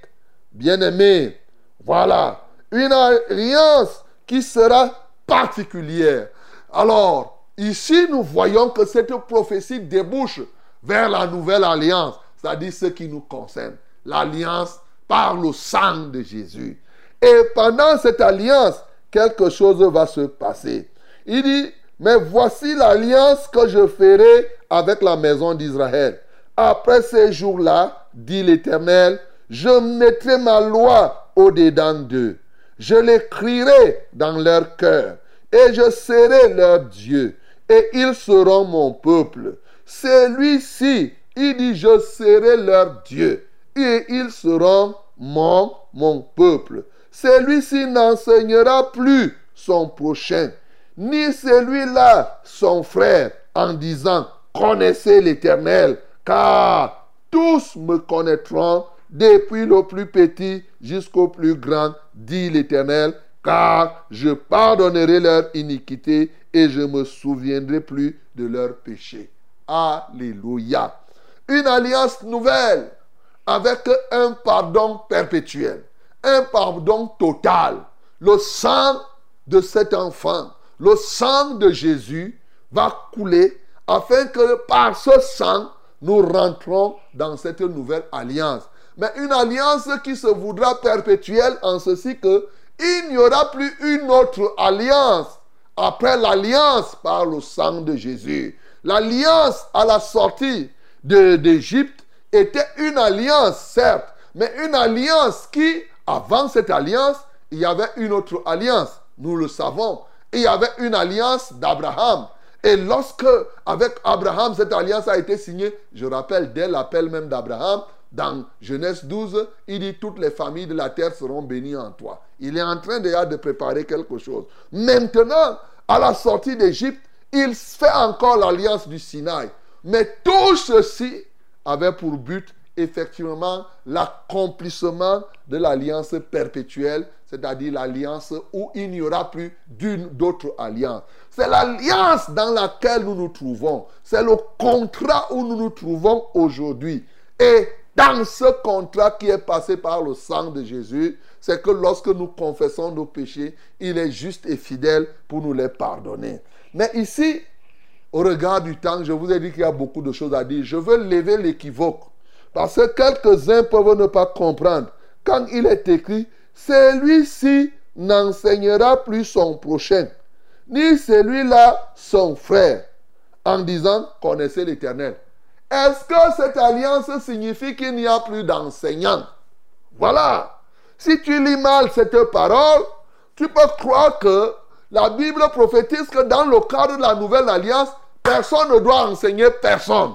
bien aimés. Voilà, une alliance qui sera particulière. Alors, ici, nous voyons que cette prophétie débouche vers la nouvelle alliance, c'est-à-dire ce qui nous concerne. L'alliance par le sang de Jésus. Et pendant cette alliance, quelque chose va se passer. Il dit, mais voici l'alliance que je ferai avec la maison d'Israël. Après ces jours-là, dit l'Éternel, je mettrai ma loi au-dedans d'eux. Je l'écrirai dans leur cœur et je serai leur Dieu et ils seront mon peuple. Celui-ci, il dit, je serai leur Dieu et ils seront mon, mon peuple. Celui-ci n'enseignera plus son prochain, ni celui-là son frère, en disant, connaissez l'Éternel, car tous me connaîtront, depuis le plus petit jusqu'au plus grand, dit l'Éternel, car je pardonnerai leur iniquité et je me souviendrai plus de leurs péchés. Alléluia. Une alliance nouvelle avec un pardon perpétuel, un pardon total. Le sang de cet enfant, le sang de Jésus va couler afin que par ce sang, nous rentrons dans cette nouvelle alliance. Mais une alliance qui se voudra perpétuelle en ceci que il n'y aura plus une autre alliance après l'alliance par le sang de Jésus. L'alliance à la sortie d'Égypte était une alliance, certes, mais une alliance qui, avant cette alliance, il y avait une autre alliance. Nous le savons. Il y avait une alliance d'Abraham. Et lorsque, avec Abraham, cette alliance a été signée, je rappelle, dès l'appel même d'Abraham, dans Genèse 12, il dit toutes les familles de la terre seront bénies en toi. Il est en train déjà de préparer quelque chose. Maintenant, à la sortie d'Égypte, il fait encore l'alliance du Sinaï. Mais tout ceci avait pour but effectivement l'accomplissement de l'alliance perpétuelle, c'est-à-dire l'alliance où il n'y aura plus d'une d'autre alliance. C'est l'alliance dans laquelle nous nous trouvons. C'est le contrat où nous nous trouvons aujourd'hui. Et dans ce contrat qui est passé par le sang de Jésus, c'est que lorsque nous confessons nos péchés, il est juste et fidèle pour nous les pardonner. Mais ici, au regard du temps, je vous ai dit qu'il y a beaucoup de choses à dire. Je veux lever l'équivoque. Parce que quelques-uns peuvent ne pas comprendre. Quand il est écrit, celui-ci n'enseignera plus son prochain, ni celui-là son frère, en disant connaissez l'Éternel. Est-ce que cette alliance signifie qu'il n'y a plus d'enseignants? Voilà. Si tu lis mal cette parole, tu peux croire que la Bible prophétise que dans le cadre de la nouvelle alliance, personne ne doit enseigner personne.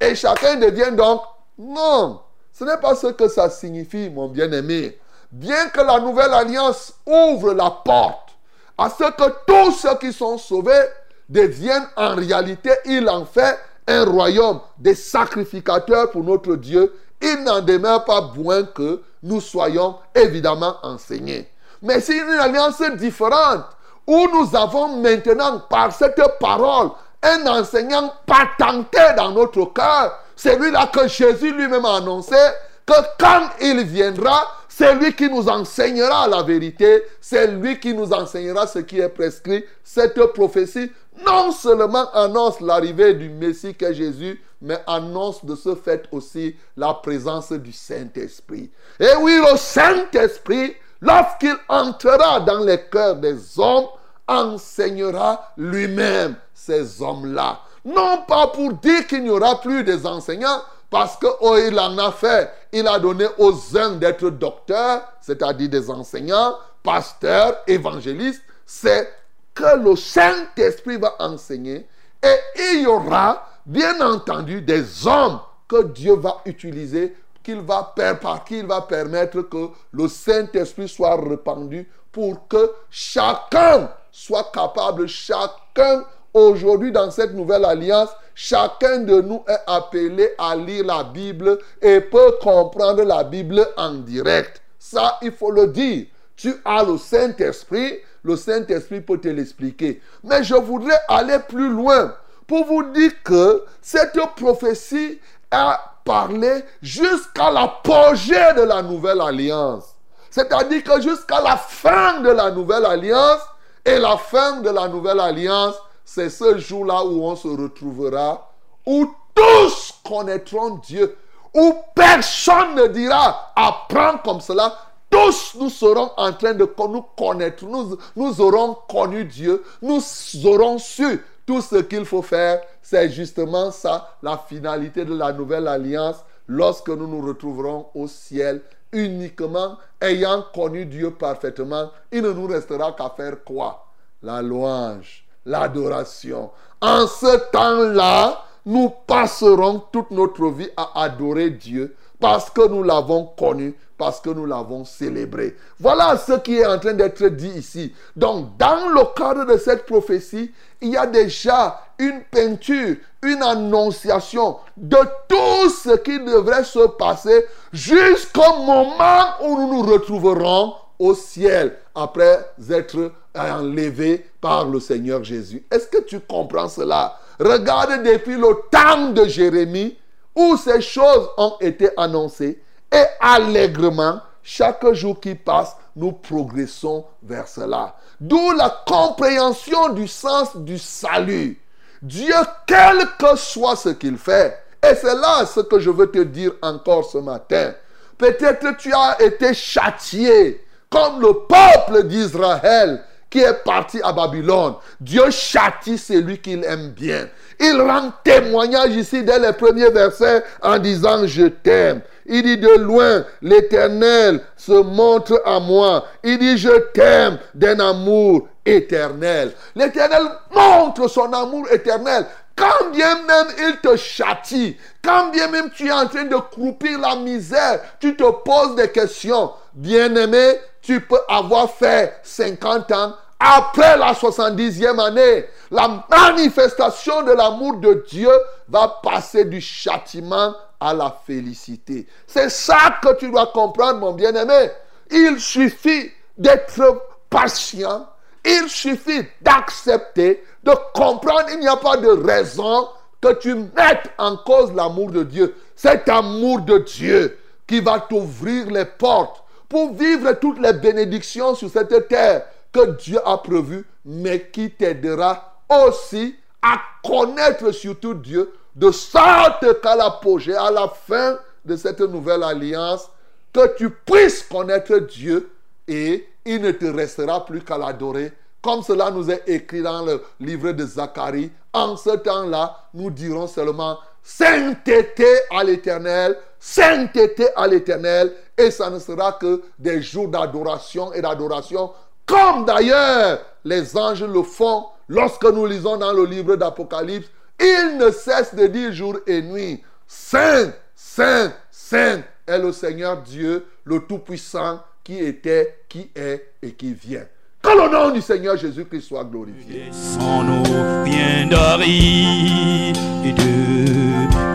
Et chacun devient donc non. Ce n'est pas ce que ça signifie, mon bien-aimé. Bien que la nouvelle alliance ouvre la porte à ce que tous ceux qui sont sauvés deviennent en réalité, il en fait un royaume des sacrificateurs pour notre Dieu. Il n'en demeure pas moins que nous soyons évidemment enseignés. Mais c'est une alliance différente où nous avons maintenant par cette parole un enseignant patenté dans notre cœur. C'est lui-là que Jésus lui-même a annoncé que quand il viendra, c'est lui qui nous enseignera la vérité, c'est lui qui nous enseignera ce qui est prescrit. Cette prophétie non seulement annonce l'arrivée du Messie qu'est Jésus, mais annonce de ce fait aussi la présence du Saint-Esprit. Et oui, le Saint-Esprit, lorsqu'il entrera dans les cœurs des hommes, enseignera lui-même ces hommes-là. Non pas pour dire qu'il n'y aura plus des enseignants, parce que oh, il en a fait. Il a donné aux uns d'être docteurs, c'est-à-dire des enseignants, pasteurs, évangélistes. C'est que le Saint-Esprit va enseigner. Et il y aura, bien entendu, des hommes que Dieu va utiliser, qu'il va, par qui il va permettre que le Saint-Esprit soit répandu pour que chacun soit capable, chacun aujourd'hui dans cette nouvelle alliance, chacun de nous est appelé à lire la Bible et peut comprendre la Bible en direct. Ça, il faut le dire. Tu as le Saint-Esprit, le Saint-Esprit peut te l'expliquer. Mais je voudrais aller plus loin pour vous dire que cette prophétie a parlé jusqu'à l'apogée de la nouvelle alliance. C'est-à-dire que jusqu'à la fin de la nouvelle alliance, et la fin de la nouvelle alliance, c'est ce jour-là où on se retrouvera, où tous connaîtront Dieu, où personne ne dira apprends comme cela. Tous nous serons en train de nous connaître. Nous, nous aurons connu Dieu. Nous aurons su tout ce qu'il faut faire. C'est justement ça, la finalité de la nouvelle alliance, lorsque nous nous retrouverons au ciel uniquement ayant connu Dieu parfaitement, il ne nous restera qu'à faire quoi? La louange, l'adoration. En ce temps-là, nous passerons toute notre vie à adorer Dieu parce que nous l'avons connu, parce que nous l'avons célébré. Voilà ce qui est en train d'être dit ici. Donc, dans le cadre de cette prophétie, il y a déjà une peinture, une annonciation de tout ce qui devrait se passer jusqu'au moment où nous nous retrouverons au ciel après être enlevés par le Seigneur Jésus. Est-ce que tu comprends cela? Regarde depuis le temps de Jérémie où ces choses ont été annoncées et allègrement, chaque jour qui passe, nous progressons vers cela. D'où la compréhension du sens du salut. Dieu, quel que soit ce qu'il fait, et c'est là ce que je veux te dire encore ce matin. Peut-être tu as été châtié comme le peuple d'Israël qui est parti à Babylone. Dieu châtie celui qu'il aime bien. Il rend témoignage ici dès les premiers versets en disant je t'aime. Il dit de loin, l'Éternel se montre à moi. Il dit je t'aime d'un amour éternel. L'Éternel montre son amour éternel. Quand bien même il te châtie, quand bien même tu es en train de croupir la misère, tu te poses des questions. Bien-aimé, tu peux avoir fait 50 ans. Après la 70e année, la manifestation de l'amour de Dieu va passer du châtiment à la félicité. C'est ça que tu dois comprendre, mon bien-aimé. Il suffit d'être patient. Il suffit d'accepter, de comprendre. Il n'y a pas de raison que tu mettes en cause l'amour de Dieu. Cet amour de Dieu qui va t'ouvrir les portes pour vivre toutes les bénédictions sur cette terre que Dieu a prévues, mais qui t'aidera aussi à connaître surtout Dieu, de sorte qu'à l'apogée, à la fin de cette nouvelle alliance, que tu puisses connaître Dieu et il ne te restera plus qu'à l'adorer. Comme cela nous est écrit dans le livre de Zacharie, en ce temps-là, nous dirons seulement sainteté à l'éternel, sainteté à l'éternel, et ça ne sera que des jours d'adoration et d'adoration, comme d'ailleurs les anges le font lorsque nous lisons dans le livre d'Apocalypse. Ils ne cessent de dire jour et nuit, Saint, Saint, Saint est le Seigneur Dieu, le Tout-Puissant, qui était, qui est et qui vient. Que le nom du Seigneur Jésus-Christ soit glorifié.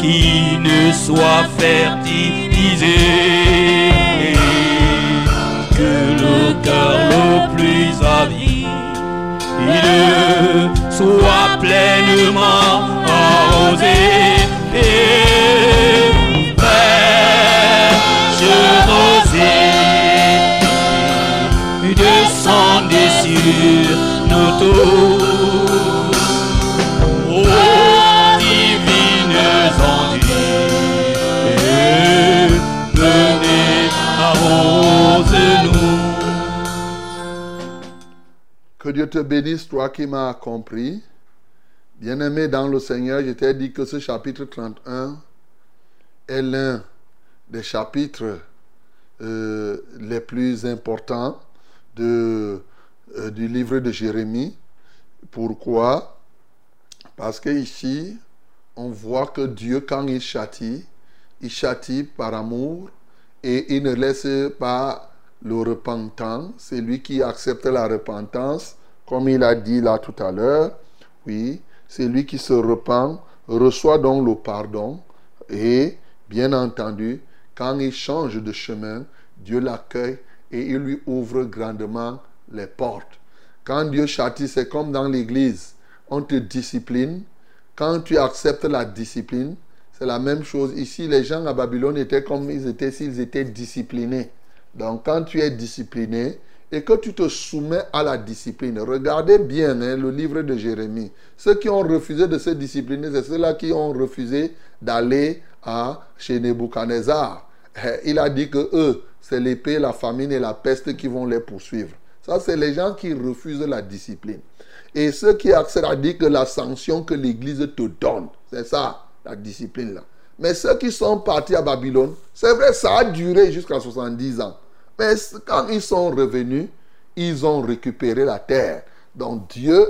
Qui ne soit fertilisé, que le cœur le plus avide soit pleinement arrosé. Descendez sur nos tours. Que Dieu te bénisse, toi qui m'as compris. Bien-aimé dans le Seigneur, je t'ai dit que ce chapitre 31 est l'un des chapitres euh, les plus importants euh, du livre de Jérémie. Pourquoi? Parce que ici, on voit que Dieu, quand il châtie, il châtie par amour et il ne laisse pas le repentant, c'est lui qui accepte la repentance, comme il a dit là tout à l'heure. Oui, c'est lui qui se repent, reçoit donc le pardon et, bien entendu, quand il change de chemin, Dieu l'accueille et il lui ouvre grandement les portes. Quand Dieu châtie, c'est comme dans l'église. On te discipline. Quand tu acceptes la discipline, c'est la même chose. Ici, les gens à Babylone étaient comme ils étaient s'ils étaient disciplinés. Donc, quand tu es discipliné et que tu te soumets à la discipline, regardez bien hein, le livre de Jérémie. Ceux qui ont refusé de se discipliner, c'est ceux-là qui ont refusé d'aller à, chez Nebuchadnezzar. Eh, Il a dit que eux, c'est l'épée, la famine et la peste qui vont les poursuivre. Ça, c'est les gens qui refusent la discipline. Et ceux qui acceptent à dire que la sanction que l'Église te donne, c'est ça, la discipline là. Mais ceux qui sont partis à Babylone, c'est vrai, ça a duré jusqu'à 70 ans. Mais quand ils sont revenus, ils ont récupéré la terre. Donc Dieu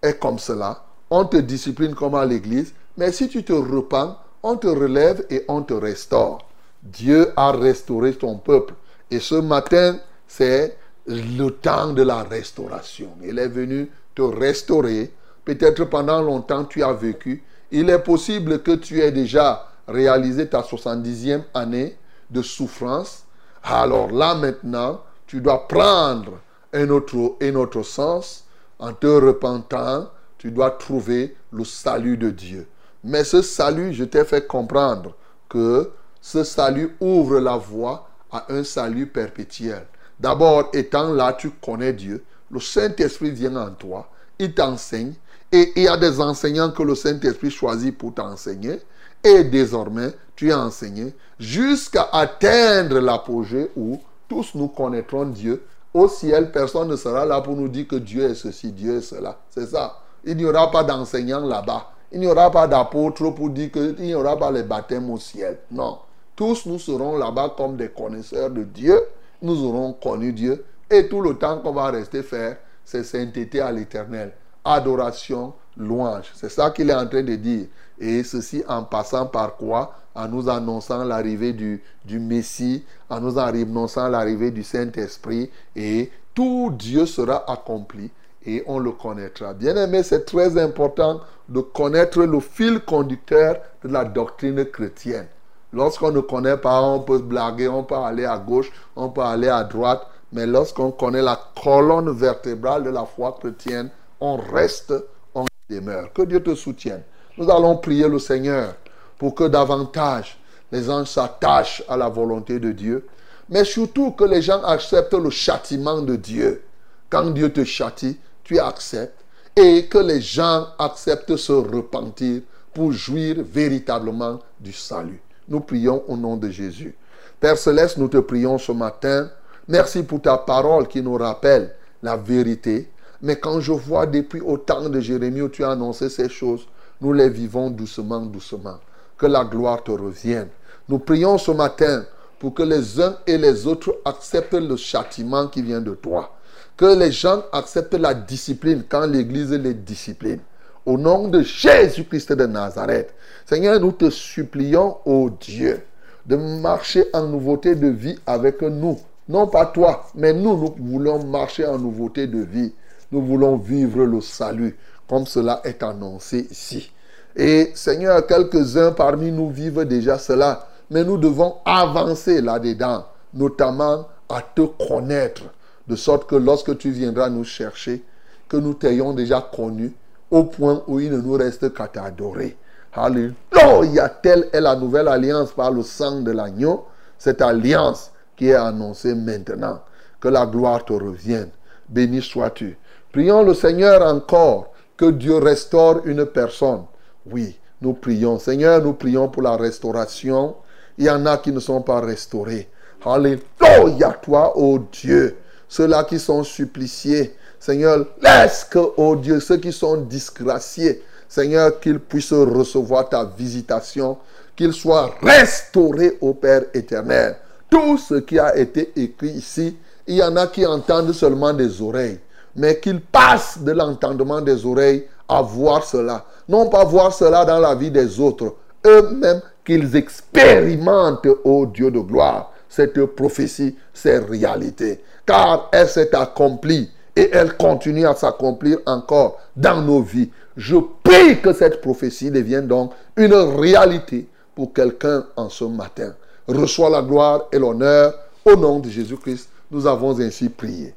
est comme cela. On te discipline comme à l'église, mais si tu te repens, on te relève et on te restaure. Dieu a restauré son peuple. Et ce matin, c'est le temps de la restauration. Il est venu te restaurer. Peut-être pendant longtemps tu as vécu. Il est possible que tu aies déjà réalisé ta 70e année de souffrance. Alors là maintenant, tu dois prendre un autre, un autre sens. En te repentant, tu dois trouver le salut de Dieu. Mais ce salut, je t'ai fait comprendre que ce salut ouvre la voie à un salut perpétuel. D'abord, étant là, tu connais Dieu. Le Saint-Esprit vient en toi. Il t'enseigne. Et il y a des enseignants que le Saint-Esprit choisit pour t'enseigner. Et désormais, tu es enseigné jusqu'à atteindre l'apogée où tous nous connaîtrons Dieu. Au ciel, personne ne sera là pour nous dire que Dieu est ceci, Dieu est cela. C'est ça. Il n'y aura pas d'enseignants là-bas. Il n'y aura pas d'apôtres pour dire qu'il n'y aura pas les baptêmes au ciel. Non. Tous nous serons là-bas comme des connaisseurs de Dieu. Nous aurons connu Dieu. Et tout le temps qu'on va rester faire, c'est sainteté à l'éternel. Adoration, louange. C'est ça qu'il est en train de dire. Et ceci en passant par quoi? En nous annonçant l'arrivée du, du Messie, en nous annonçant l'arrivée du Saint-Esprit. Et tout Dieu sera accompli et on le connaîtra. Bien aimé, c'est très important de connaître le fil conducteur de la doctrine chrétienne. Lorsqu'on ne connaît pas, on peut blaguer, on peut aller à gauche, on peut aller à droite, mais lorsqu'on connaît la colonne vertébrale de la foi chrétienne, on reste, on demeure. Que Dieu te soutienne. Nous allons prier le Seigneur pour que davantage les gens s'attachent à la volonté de Dieu, mais surtout que les gens acceptent le châtiment de Dieu. Quand Dieu te châtie, tu acceptes et que les gens acceptent se repentir pour jouir véritablement du salut. Nous prions au nom de Jésus. Père céleste, nous te prions ce matin. Merci pour ta parole qui nous rappelle la vérité. Mais quand je vois depuis au temps de Jérémie où tu as annoncé ces choses, nous les vivons doucement, doucement. Que la gloire te revienne. Nous prions ce matin pour que les uns et les autres acceptent le châtiment qui vient de toi. Que les gens acceptent la discipline quand l'Église les discipline. Au nom de Jésus-Christ de Nazareth. Seigneur, nous te supplions, ô Dieu, de marcher en nouveauté de vie avec nous. Non pas toi, mais nous, nous voulons marcher en nouveauté de vie. Nous voulons vivre le salut, comme cela est annoncé ici. Et Seigneur, quelques-uns parmi nous vivent déjà cela, mais nous devons avancer là-dedans, notamment à te connaître, de sorte que lorsque tu viendras nous chercher, que nous t'ayons déjà connu, au point où il ne nous reste qu'à t'adorer. Alléluia, telle est la nouvelle alliance par le sang de l'agneau, cette alliance qui est annoncée maintenant. Que la gloire te revienne. Béni sois-tu. Prions le Seigneur encore que Dieu restaure une personne. Oui, nous prions. Seigneur, nous prions pour la restauration. Il y en a qui ne sont pas restaurés. Alléluia, toi, ô Dieu. Ceux-là qui sont suppliciés. Seigneur, laisse que, ô Dieu, ceux qui sont disgraciés, Seigneur, qu'ils puissent recevoir ta visitation, qu'ils soient restaurés au Père éternel. Tout ce qui a été écrit ici, il y en a qui entendent seulement des oreilles, mais qu'ils passent de l'entendement des oreilles à voir cela. Non pas voir cela dans la vie des autres, eux-mêmes qu'ils expérimentent, ô Dieu de gloire, cette prophétie, ces réalités. Car elle s'est accomplie et elle continue à s'accomplir encore dans nos vies. Je prie que cette prophétie devienne donc une réalité pour quelqu'un en ce matin. Reçois la gloire et l'honneur au nom de Jésus-Christ. Nous avons ainsi prié.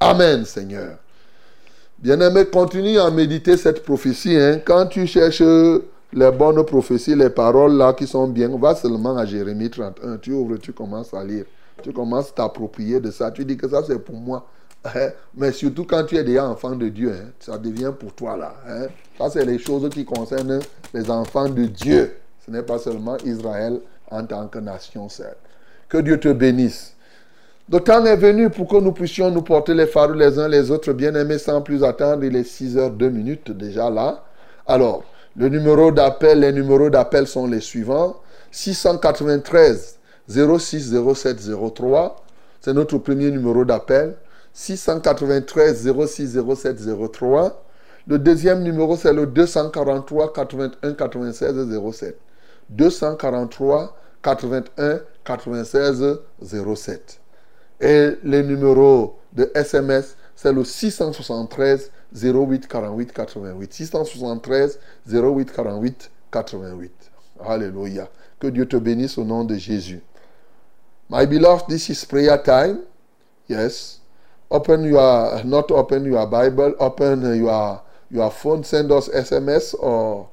Amen, Seigneur. Bien-aimé, continue à méditer cette prophétie. Hein. Quand tu cherches les bonnes prophéties, les paroles là qui sont bien, va seulement à Jérémie 31. Tu ouvres, tu commences à lire. Tu commences à t'approprier de ça. Tu dis que ça c'est pour moi. Hein? Mais surtout quand tu es déjà enfant de Dieu, hein, ça devient pour toi là. Hein. Ça, c'est les choses qui concernent les enfants de Dieu. Ce n'est pas seulement Israël en tant que nation seule. Que Dieu te bénisse. Le temps est venu pour que nous puissions nous porter les fardeaux les uns les autres, bien aimés, sans plus attendre. Il est 6 heures 2 minutes déjà là. Alors, le numéro d'appel, les numéros d'appel sont les suivants 693 06 07 03. C'est notre premier numéro d'appel. 693 06 07 03. Le deuxième numéro, c'est le 243 81 96 07. 243 81 96 07. Et le numéro de SMS, c'est le 673 08 48 88. 673 08 48 88. Alléluia. Que Dieu te bénisse au nom de Jésus. My beloved, this is prayer time. Yes. Open your, not open your Bible, open your, your phone, send us SMS or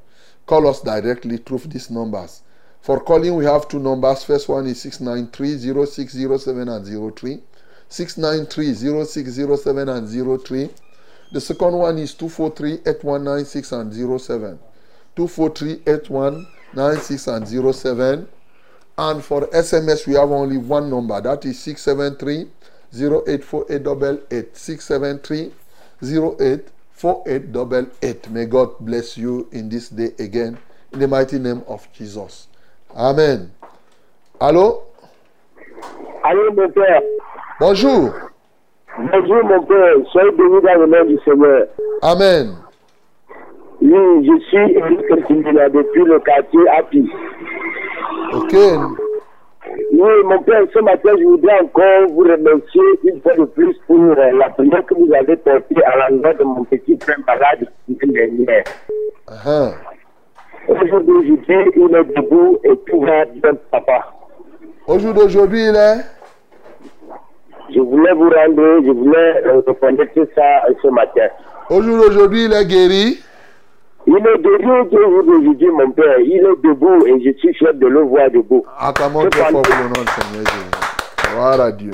call us directly through these numbers. For calling, we have two numbers. First one is 693 0607 and 03. 693 0607 and 03. The second one is 243 8196 and 07. 243 8196 and 07. And for SMS, we have only one number. That is 673 084888. 673 084888. May God bless you in this day again. In the mighty name of Jesus. Amen. Allô? Allô, mon père. Bonjour. Bonjour, mon père. Soyez béni dans le nom du Seigneur. Amen. Oui, je suis Eric Kindina depuis le quartier Api. Ok. Oui, mon père, ce matin, je voudrais encore vous remercier une fois de plus pour euh, la prière que vous avez portée à l'endroit de mon petit frère malade la dernière. Uh-huh. Aujourd'hui, il est debout et tout va bien, papa. Au jour d'aujourd'hui, il est. Je voulais vous rendre, je voulais euh, reconnaître ça ce matin. Au jour d'aujourd'hui, il est guéri. Il est debout aujourd'hui, mon père. Il est debout et je suis fier de le voir debout. Acclamons très fort pour le nom du Seigneur Jésus. Gloire à Dieu.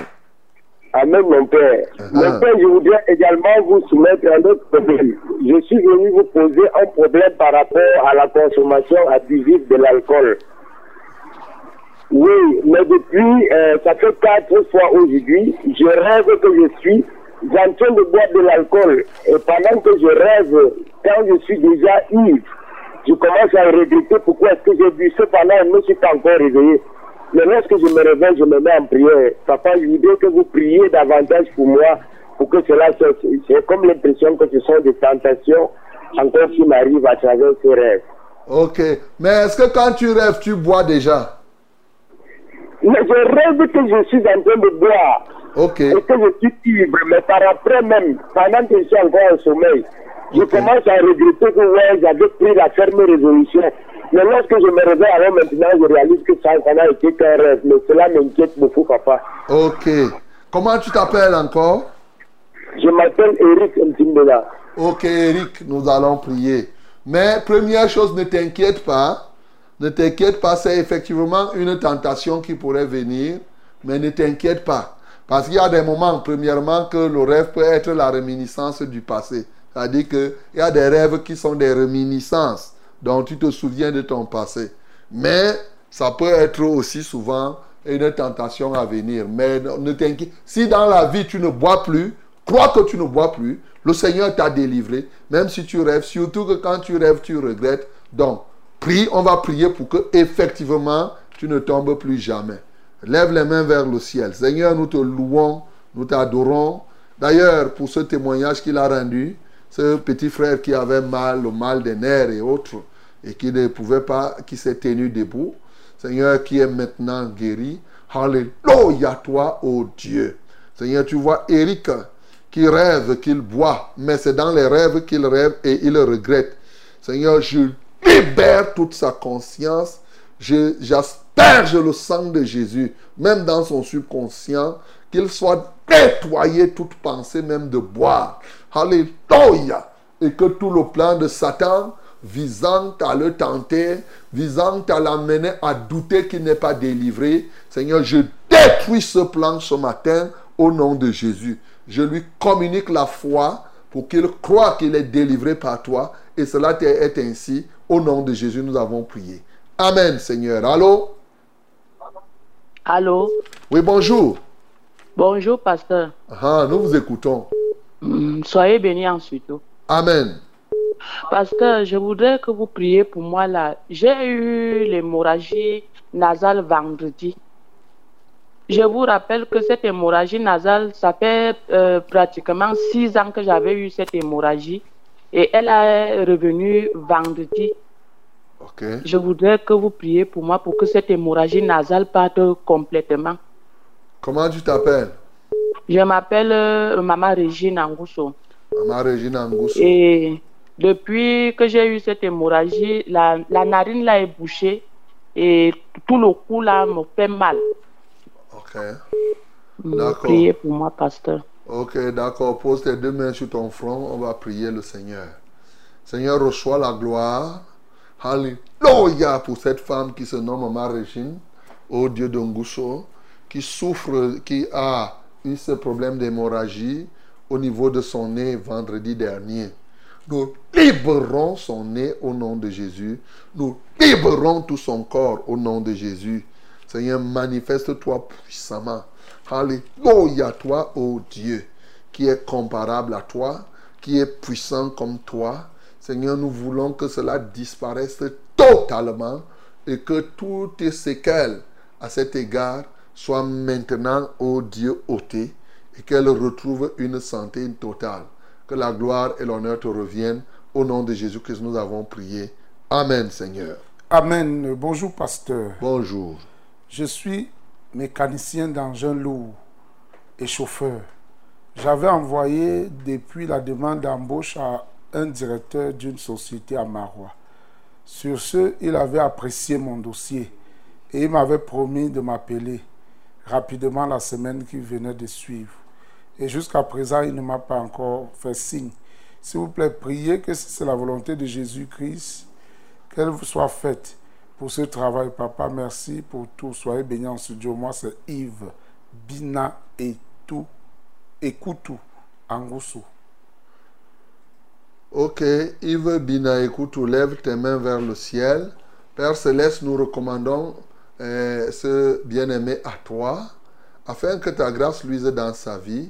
Amen, mon père. Mon père, je voudrais également vous soumettre un autre problème. Je suis venu vous poser un problème par rapport à la consommation abusive de l'alcool. Oui, mais depuis, euh, ça fait quatre fois aujourd'hui, je rêve que je suis en train de boire de l'alcool. Et pendant que je rêve, quand je suis déjà ivre, je commence à regretter pourquoi est-ce que j'ai bu. Cependant, je ne me suis pas encore réveillé. Mais lorsque je me réveille, je me mets en prière? Papa, je voudrais que vous priez davantage pour moi, pour que cela cesse. J'ai comme l'impression que ce sont des tentations encore qui m'arrivent à travers ces rêves. Ok. Mais est-ce que quand tu rêves, tu bois déjà? Mais je rêve que je suis en train de boire Ok. et que je suis ivre, mais par après même, pendant que je suis encore en sommeil, je commence à regretter que ouais, j'avais pris la ferme résolution. Mais lorsque je me réveille, alors maintenant, je réalise que ça, ça n'a été qu'un rêve. Mais cela m'inquiète beaucoup, papa. Ok. Comment tu t'appelles encore? Je m'appelle Eric Ntimbela. Ok, Eric, nous allons prier. Mais première chose, ne t'inquiète pas. Ne t'inquiète pas, c'est effectivement une tentation qui pourrait venir. Mais ne t'inquiète pas. Parce qu'il y a des moments, premièrement, que le rêve peut être la réminiscence du passé. C'est-à-dire qu'il y a des rêves qui sont des réminiscences dont tu te souviens de ton passé. Mais ça peut être aussi souvent une tentation à venir. Mais ne t'inquiète. Si dans la vie tu ne bois plus, crois que tu ne bois plus, le Seigneur t'a délivré, même si tu rêves, surtout que quand tu rêves, tu regrettes. Donc, prie, on va prier pour que effectivement tu ne tombes plus jamais. Lève les mains vers le ciel. Seigneur, nous te louons, nous t'adorons. D'ailleurs, pour ce témoignage qu'il a rendu, ce petit frère qui avait mal, le mal des nerfs et autres, et qui ne pouvait pas, qui s'est tenu debout, Seigneur, qui est maintenant guéri. Alléluia, toi, ô Dieu. Seigneur, tu vois Eric qui rêve qu'il boit, mais c'est dans les rêves qu'il rêve et il regrette. Seigneur, je libère toute sa conscience. J'asperge le sang de Jésus, même dans son subconscient, qu'il soit nettoyé toute pensée même de boire. Alléluia. Et que tout le plan de Satan visant à le tenter, visant à l'amener à douter qu'il n'est pas délivré, Seigneur, je détruis ce plan ce matin au nom de Jésus. Je lui communique la foi pour qu'il croit qu'il est délivré par toi. Et cela est ainsi. Au nom de Jésus, nous avons prié. Amen, Seigneur. Allô? Allô? Oui, bonjour. Bonjour, pasteur. Ah, nous vous écoutons. Hmm, Soyez bénis ensuite. Amen. Pasteur, je voudrais que vous priez pour moi là. J'ai eu l'hémorragie nasale vendredi. Je vous rappelle que cette hémorragie nasale, ça fait euh, pratiquement six ans que j'avais eu cette hémorragie et elle est revenue vendredi. Ok. Je voudrais que vous priez pour moi pour que cette hémorragie nasale parte complètement. Comment tu t'appelles? Je m'appelle euh, Maman Régine Angousso. Maman Régine Angousso. Et depuis que j'ai eu cette hémorragie, la, la narine là est bouchée et tout le cou là me fait mal. Ok. D'accord. Priez pour moi, pasteur. Ok, d'accord. Pose tes deux mains sur ton front. On va prier le Seigneur. Seigneur, reçois la gloire. Alléluia pour cette femme qui se nomme Maman Régine, au Dieu d'Ongousso, qui souffre, qui a eu ce problème d'hémorragie au niveau de son nez vendredi dernier. Nous libérons son nez au nom de Jésus. Nous libérons tout son corps au nom de Jésus. Seigneur, manifeste-toi puissamment. Alléluia, toi, ô Dieu, qui est comparable à toi, qui est puissant comme toi. Seigneur, nous voulons que cela disparaisse totalement et que toutes tes séquelles à cet égard soient maintenant, ô Dieu, ôtées et qu'elle retrouve une santé totale. Que la gloire et l'honneur te reviennent Au nom de Jésus-Christ, nous avons prié. Amen, Seigneur. Amen. Bonjour, pasteur. Bonjour. Je suis mécanicien d'engin lourd et chauffeur. J'avais envoyé depuis la demande d'embauche à un directeur d'une société à Marois. Sur ce, il avait apprécié mon dossier et il m'avait promis de m'appeler rapidement la semaine qui venait de suivre. Et jusqu'à présent, il ne m'a pas encore fait signe. S'il vous plaît, priez que c'est la volonté de Jésus-Christ, qu'elle vous soit faite pour ce travail. Papa, merci pour tout. Soyez bénis en ce Dieu. Moi, c'est Yves Bina et tout. Écoute Angoussou. Ok, Yves Bina, écoute, lève tes mains vers le ciel. Père Céleste, nous recommandons euh, ce bien-aimé à toi, afin que ta grâce luise dans sa vie,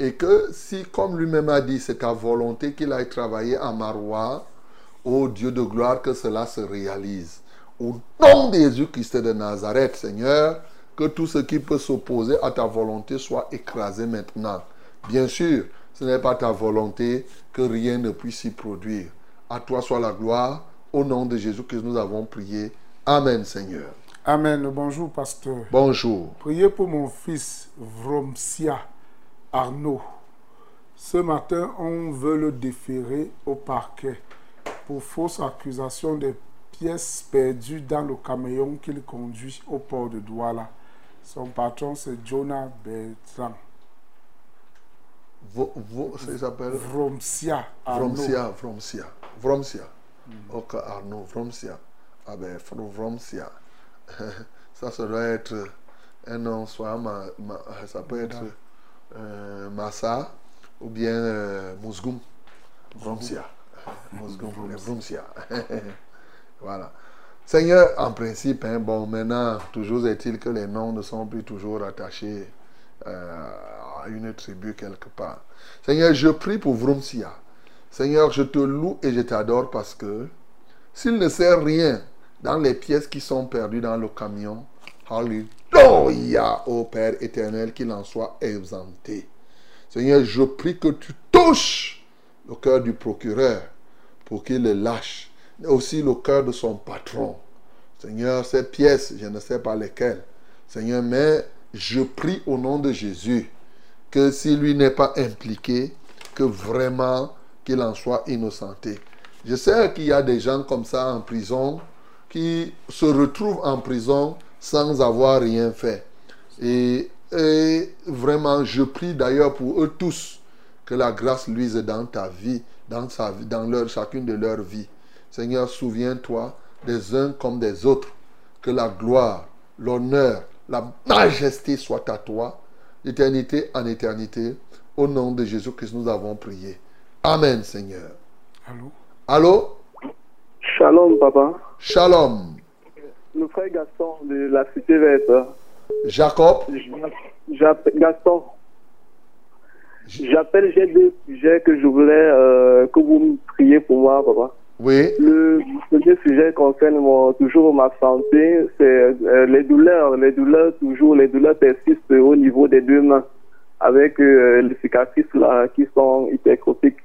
et que si, comme lui-même a dit, c'est ta volonté qu'il aille travailler à Marois, ô Dieu de gloire, que cela se réalise. Au nom de Jésus-Christ de Nazareth, Seigneur, que tout ce qui peut s'opposer à ta volonté soit écrasé maintenant. Bien sûr, ce n'est pas ta volonté que rien ne puisse s'y produire. À toi soit la gloire. Au nom de Jésus que nous avons prié. Amen, Seigneur. Amen. Bonjour, pasteur. Bonjour. Priez pour mon fils Vromsia Arnaud. Ce matin, on veut le déférer au parquet pour fausse accusation des pièces perdues dans le camion qu'il conduit au port de Douala. Son patron, c'est Jonah Bertrand. Vo, vo, ça s'appelle Vromsia Arnaud. Vromsia, Vromsia. Vromsia. Ok, Arnaud, Vromsia. Ah ben, Vromsia. Ça, ça doit être un nom, soit ma, ma- ça peut être euh, Massa ou bien euh, Mousgoum. Vromsia. Mousgoum, Vromsia. voilà. Seigneur, en principe, hein, bon, maintenant, toujours est-il que les noms ne sont plus toujours attachés euh, à une tribu quelque part. Seigneur, je prie pour Vrumsia. Seigneur, je te loue et je t'adore parce que s'il ne sert rien dans les pièces qui sont perdues dans le camion, Alléluia, ô Père éternel, qu'il en soit exempté. Seigneur, je prie que tu touches le cœur du procureur pour qu'il le lâche, mais aussi le cœur de son patron. Seigneur, ces pièces, je ne sais pas lesquelles. Seigneur, mais je prie au nom de Jésus que si lui n'est pas impliqué, que vraiment qu'il en soit innocenté. Je sais qu'il y a des gens comme ça en prison qui se retrouvent en prison sans avoir rien fait. Et, et vraiment, je prie d'ailleurs pour eux tous que la grâce luise dans ta vie, dans, sa, vie, dans leur, chacune de leurs vies. Seigneur, souviens-toi des uns comme des autres, que la gloire, l'honneur, la majesté soit à toi, d'éternité en éternité. Au nom de Jésus-Christ, nous avons prié. Amen, Seigneur. Allô? Allô? Shalom, papa. Shalom. Le frère Gaston de la Cité Verte. Jacob? J'appelle Gaston. J'appelle, j'ai deux sujets que je voulais euh, que vous me priez pour moi, papa. Oui. Le premier sujet concerne mon- toujours ma santé, c'est euh, les douleurs. Les douleurs, toujours, les douleurs persistent au niveau des deux mains, avec euh, les cicatrices là qui sont hypertropiques.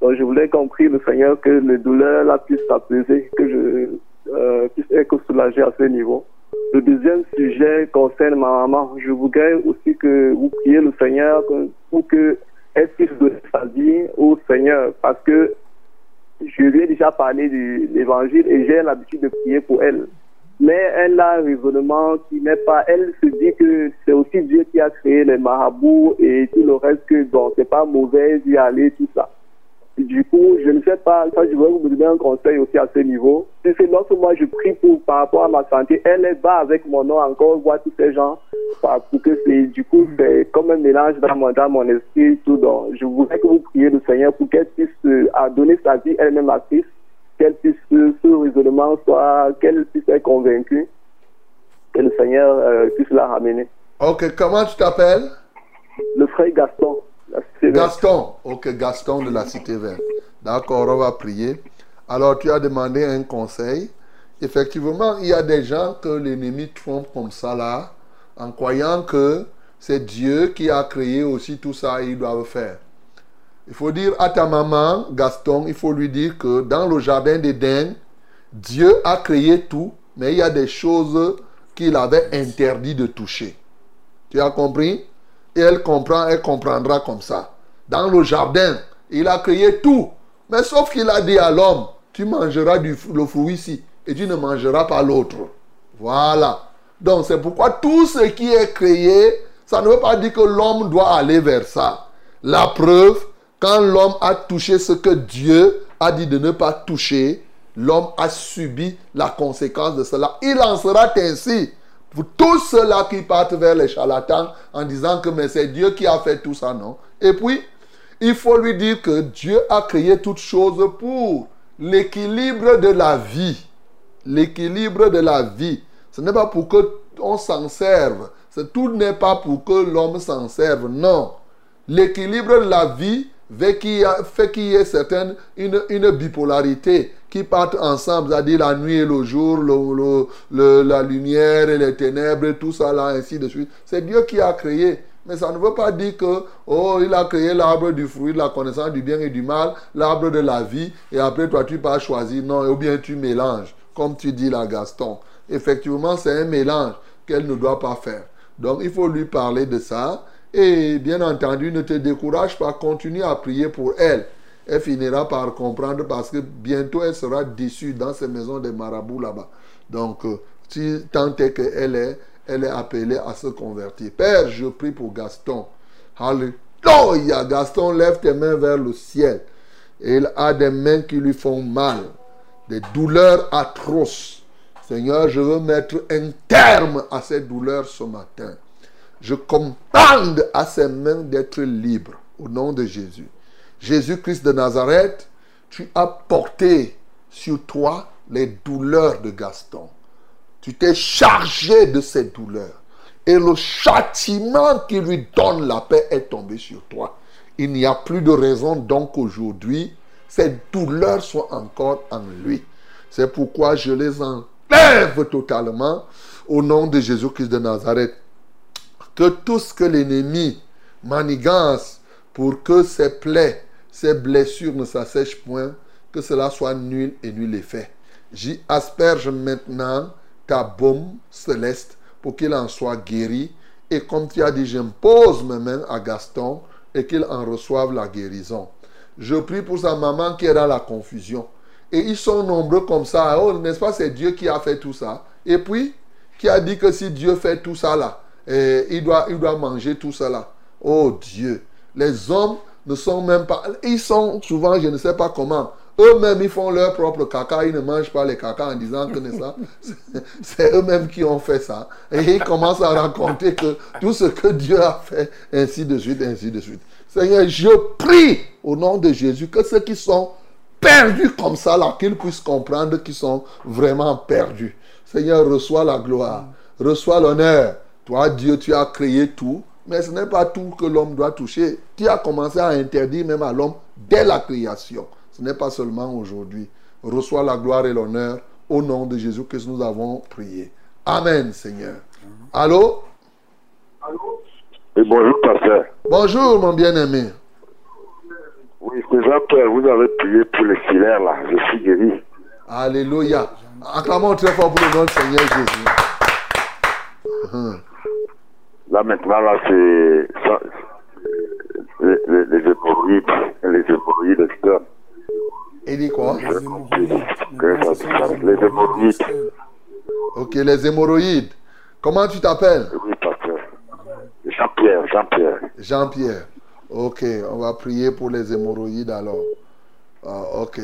Donc je voulais qu'on prie le Seigneur que les douleurs là puissent s'apaiser, que je euh, puisse être soulagé à ce niveau. Le deuxième sujet concerne ma maman. Je voudrais aussi que vous priez le Seigneur pour que elle puisse donner sa vie au Seigneur, parce que je lui ai déjà parlé de l'évangile et j'ai l'habitude de prier pour elle. Mais elle a un raisonnement qui n'est pas. Elle se dit que c'est aussi Dieu qui a créé les marabouts et tout le reste, que bon, c'est pas mauvais d'y aller, tout ça. Du coup, je ne sais pas, ça, je voudrais vous donner un conseil aussi à ce niveau. Si c'est lorsque moi je prie pour, par rapport à ma santé, elle est bas avec mon nom encore, voit tous ces gens, pour que c'est, du coup, c'est comme un mélange dans mon, dans mon esprit, tout. Donc, je voudrais que vous priez le Seigneur pour qu'elle puisse euh, donner sa vie elle-même à Christ, qu'elle puisse, euh, ce raisonnement soit, qu'elle puisse être convaincue, que le Seigneur euh, puisse la ramener. Ok, comment tu t'appelles? Le frère Gaston. Gaston. Ok, Gaston de la Cité Verte. D'accord, on va prier. Alors, tu as demandé un conseil. Effectivement, il y a des gens que l'ennemi trompe comme ça là, en croyant que c'est Dieu qui a créé aussi tout ça et ils doivent faire. Il faut dire à ta maman, Gaston, il faut lui dire que dans le jardin d'Éden, Dieu a créé tout, mais il y a des choses qu'il avait interdit de toucher. Tu as compris? Et elle comprend, elle comprendra comme ça. Dans le jardin, il a créé tout. Mais sauf qu'il a dit à l'homme, tu mangeras du, le fruit ici et tu ne mangeras pas l'autre. Voilà. Donc c'est pourquoi tout ce qui est créé, ça ne veut pas dire que l'homme doit aller vers ça. La preuve, quand l'homme a touché ce que Dieu a dit de ne pas toucher, l'homme a subi la conséquence de cela. Il en sera ainsi pour tous ceux-là qui partent vers les charlatans en disant que c'est Dieu qui a fait tout ça, non? Et puis, il faut lui dire que Dieu a créé toutes choses pour l'équilibre de la vie. L'équilibre de la vie. Ce n'est pas pour que on s'en serve. Tout n'est pas pour que l'homme s'en serve. Non. L'équilibre de la vie fait qu'il y ait certaine, une, une bipolarité qui partent ensemble, c'est-à-dire la nuit et le jour, le, la lumière et les ténèbres, tout ça là, ainsi de suite. C'est Dieu qui a créé. Mais ça ne veut pas dire que, oh, il a créé l'arbre du fruit de la connaissance du bien et du mal, l'arbre de la vie, et après toi tu pas choisir. Non, ou bien tu mélanges, comme tu dis là, Gaston. Effectivement, c'est un mélange qu'elle ne doit pas faire. Donc, il faut lui parler de ça. Et bien entendu, ne te décourage pas, continue à prier pour elle. Elle finira par comprendre parce que bientôt elle sera déçue dans ces maisons des marabouts là-bas. Donc, euh, tant est qu'elle est, elle est appelée à se convertir. Père, je prie pour Gaston. Alléluia. Gaston, lève tes mains vers le ciel. Il a des mains qui lui font mal, des douleurs atroces. Seigneur, je veux mettre un terme à ces douleurs ce matin. Je commande à ses mains d'être libres au nom de Jésus. Jésus-Christ de Nazareth, tu as porté sur toi les douleurs de Gaston. Tu t'es chargé de ces douleurs. Et le châtiment qui lui donne la paix est tombé sur toi. Il n'y a plus de raison donc aujourd'hui, ces douleurs soient encore en lui. C'est pourquoi je les enlève totalement au nom de Jésus-Christ de Nazareth. Que tout ce que l'ennemi manigance pour que ses plaies, ses blessures ne s'assèchent point, que cela soit nul et nul effet. J'y asperge maintenant ta baume céleste pour qu'il en soit guéri. Et comme tu as dit, j'impose mes mains à Gaston et qu'il en reçoive la guérison. Je prie pour sa maman qui est dans la confusion. Et ils sont nombreux comme ça. Oh, n'est-ce pas, c'est Dieu qui a fait tout ça? Et puis, qui a dit que si Dieu fait tout ça là, eh, il, doit, manger tout cela. Oh Dieu, les hommes ne sont même pas... Ils sont souvent, je ne sais pas comment, eux-mêmes, ils font leur propre caca, ils ne mangent pas les caca en disant que ça, c'est eux-mêmes qui ont fait ça. Et ils commencent à raconter tout ce que Dieu a fait, ainsi de suite, ainsi de suite. Seigneur, je prie au nom de Jésus que ceux qui sont perdus comme ça, là, qu'ils puissent comprendre qu'ils sont vraiment perdus. Seigneur, reçois la gloire, reçois l'honneur. Toi, Dieu, tu as créé tout, mais ce n'est pas tout que l'homme doit toucher. Tu as commencé à interdire même à l'homme dès la création. Ce n'est pas seulement aujourd'hui. Reçois la gloire et l'honneur au nom de Jésus que nous avons prié. Amen, Seigneur. Allô? Allô? Oui, bonjour, pasteur. Bonjour, mon bien-aimé. Oui, c'est Jean-Pierre. Vous avez prié pour les filaires, là. Je suis guéri. Alléluia. Acclamons très fort pour le nom du Seigneur Jésus. Là, maintenant, là, c'est les, les, les hémorroïdes. Les hémorroïdes externes. Il dit quoi? Les hémorroïdes. Ok, les hémorroïdes. Comment tu t'appelles? Oui, pasteur. Jean-Pierre, Jean-Pierre. Jean-Pierre. Ok, on va prier pour les hémorroïdes alors. Ah, ok.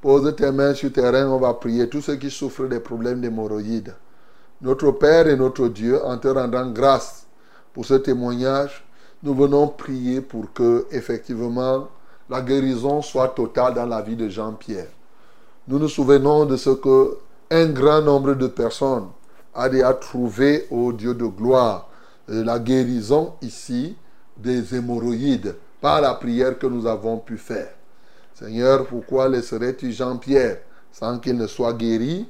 Pose tes mains sur tes reins, on va prier. Tous ceux qui souffrent des problèmes d'hémorroïdes. Notre Père et notre Dieu, en te rendant grâce pour ce témoignage, nous venons prier pour que, effectivement, la guérison soit totale dans la vie de Jean-Pierre. Nous nous souvenons de ce que un grand nombre de personnes a déjà trouvé au Dieu de gloire la guérison ici des hémorroïdes par la prière que nous avons pu faire. Seigneur, pourquoi laisserais-tu Jean-Pierre sans qu'il ne soit guéri?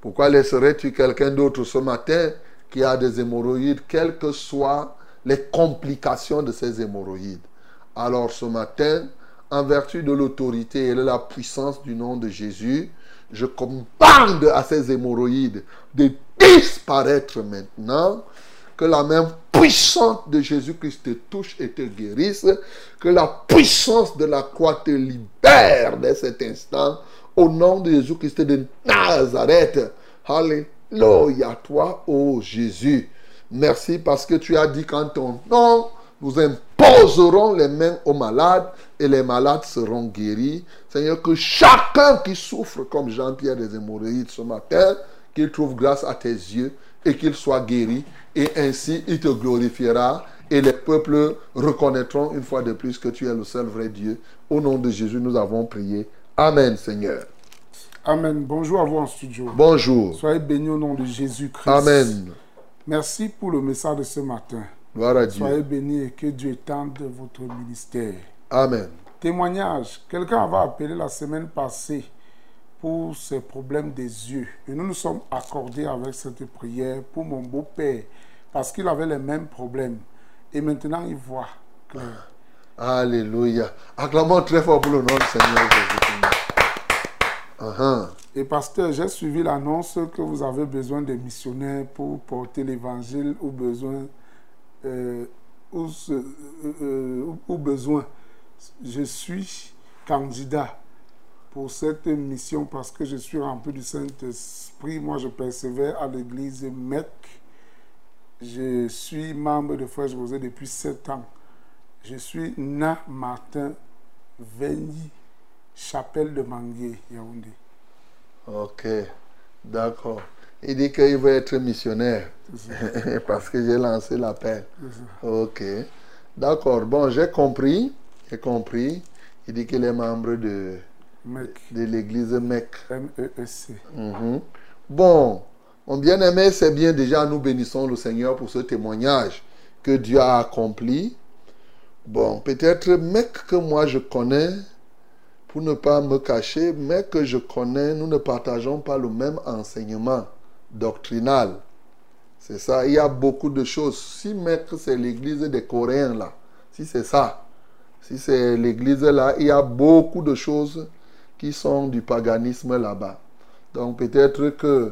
Pourquoi laisserais-tu quelqu'un d'autre ce matin qui a des hémorroïdes, quelles que soient les complications de ces hémorroïdes Alors ce matin, en vertu de l'autorité et de la puissance du nom de Jésus, je commande à ces hémorroïdes de disparaître maintenant. Que la main puissante de Jésus-Christ te touche et te guérisse. Que la puissance de la croix te libère dès cet instant. Au nom de Jésus-Christ de Nazareth. Alléluia, toi, ô Jésus. Merci parce que tu as dit qu'en ton nom, nous imposerons les mains aux malades et les malades seront guéris. Seigneur, que chacun qui souffre comme Jean-Pierre des hémorroïdes ce matin, qu'il trouve grâce à tes yeux et qu'il soit guéri. Et ainsi, il te glorifiera et les peuples reconnaîtront une fois de plus que tu es le seul vrai Dieu. Au nom de Jésus, nous avons prié. Amen, Seigneur. Amen. Bonjour à vous en studio. Bonjour. Soyez bénis au nom de Jésus-Christ. Amen. Merci pour le message de ce matin. Gloire à Dieu. Soyez bénis et que Dieu étende votre ministère. Amen. Témoignage. Quelqu'un avait appelé la semaine passée pour ses problèmes des yeux. Et nous nous sommes accordés avec cette prière pour mon beau-père parce qu'il avait les mêmes problèmes. Et maintenant, il voit clair. Alléluia. Acclamons très fort pour le nom du Seigneur Jésus. Uh-huh. Et pasteur, j'ai suivi l'annonce que vous avez besoin de missionnaires pour porter l'évangile ou besoin euh, ce- euh, euh. Je suis candidat pour cette mission parce que je suis rempli du Saint-Esprit. Moi, je persévère à l'église MEC. Je suis membre de Frères José depuis sept ans. Je suis Na Martin chapelle de Mangué, Yaoundé. Ok. D'accord. Il dit qu'il veut être missionnaire parce que j'ai lancé l'appel. Ok. D'accord. Bon, j'ai compris. J'ai compris. Il dit qu'il est membre de, MEC, de l'église MEC. M-E-E-C. Mhm. Bon, mon bien-aimé, c'est bien déjà, nous bénissons le Seigneur pour ce témoignage que Dieu a accompli. Bon, peut-être mec que moi je connais, pour ne pas me cacher, mais que je connais, nous ne partageons pas le même enseignement doctrinal. C'est ça, il y a beaucoup de choses. Si maître, c'est l'église des Coréens là, si c'est ça, si c'est l'église là, il y a beaucoup de choses qui sont du paganisme là-bas. Donc peut-être que...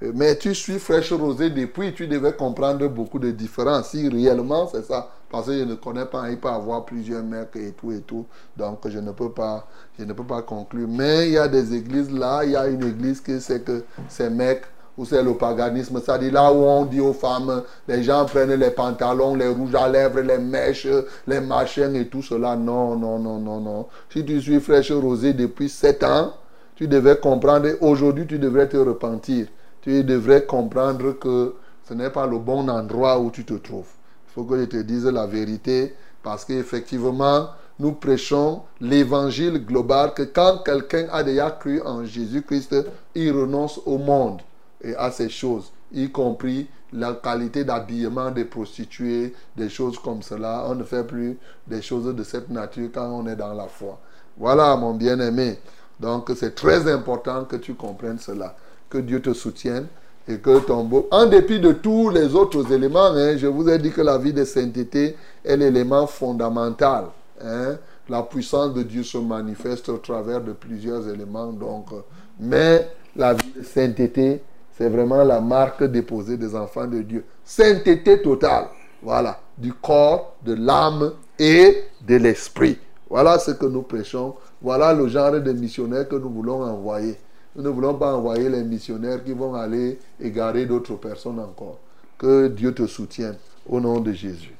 Mais tu suis fraîche rosée depuis, tu devais comprendre beaucoup de différences. Si réellement c'est ça, parce que je ne connais pas, il peut avoir plusieurs mecs et tout et tout. Donc je ne peux pas, je ne peux pas conclure. Mais il y a des églises là, il y a une église qui c'est que c'est mec ou c'est le paganisme. C'est-à-dire là où on dit aux femmes, les gens prennent les pantalons, les rouges à lèvres, les mèches, les machins et tout cela. Non, non, non, non, non. Si tu suis fraîche rosée depuis 7 ans, tu devais comprendre, aujourd'hui tu devrais te repentir. Tu devrais comprendre que ce n'est pas le bon endroit où tu te trouves. Il faut que je te dise la vérité parce qu'effectivement, nous prêchons l'évangile global que quand quelqu'un a déjà cru en Jésus-Christ, il renonce au monde et à ces choses, y compris la qualité d'habillement des prostituées, des choses comme cela. On ne fait plus des choses de cette nature quand on est dans la foi. Voilà, mon bien-aimé. Donc, c'est très important que tu comprennes cela. Que Dieu te soutienne et que ton beau... En dépit de tous les autres éléments, hein, je vous ai dit que la vie de sainteté est l'élément fondamental. hein. La puissance de Dieu se manifeste au travers de plusieurs éléments. Donc, euh, mais la vie de sainteté, c'est vraiment la marque déposée des enfants de Dieu. Sainteté totale. Voilà. Du corps, de l'âme et de l'esprit. Voilà ce que nous prêchons. Voilà le genre de missionnaires que nous voulons envoyer. Nous ne voulons pas envoyer les missionnaires qui vont aller égarer d'autres personnes encore. Que Dieu te soutienne au nom de Jésus.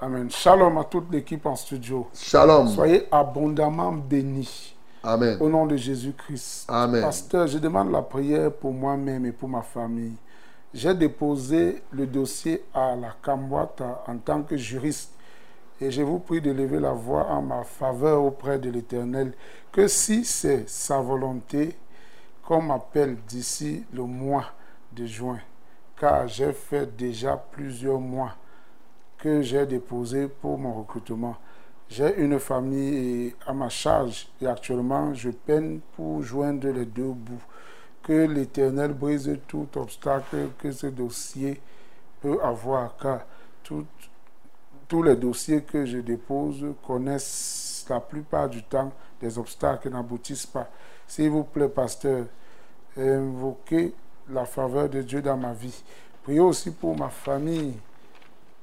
Amen. Shalom à toute l'équipe en studio. Shalom. Soyez abondamment bénis. Amen. Au nom de Jésus-Christ. Amen. Pasteur, je demande la prière pour moi-même et pour ma famille. J'ai déposé le dossier à la Camboata en tant que juriste et je vous prie de lever la voix en ma faveur auprès de l'Éternel, que si c'est sa volonté, qu'on m'appelle d'ici le mois de juin, car j'ai fait déjà plusieurs mois que j'ai déposé pour mon recrutement. J'ai une famille à ma charge et actuellement je peine pour joindre les deux bouts. Que l'Éternel brise tout obstacle que ce dossier peut avoir, car tous les dossiers que je dépose connaissent la plupart du temps, des obstacles n'aboutissent pas. S'il vous plaît, pasteur, invoquez la faveur de Dieu dans ma vie. Priez aussi pour ma famille.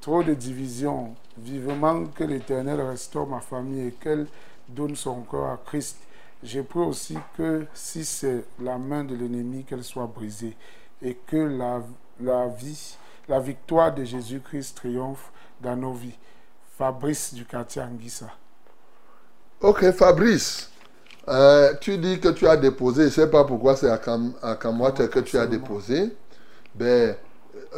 Trop de divisions. Vivement que l'Éternel restaure ma famille et qu'elle donne son corps à Christ. Je prie aussi que si c'est la main de l'ennemi, qu'elle soit brisée et que la, la vie, la victoire de Jésus-Christ triomphe dans nos vies. Fabrice du quartier Anguissa. Ok, Fabrice, euh, tu dis que tu as déposé, je ne sais pas pourquoi c'est à, Cam, à Kamwata que tu as déposé. Ben,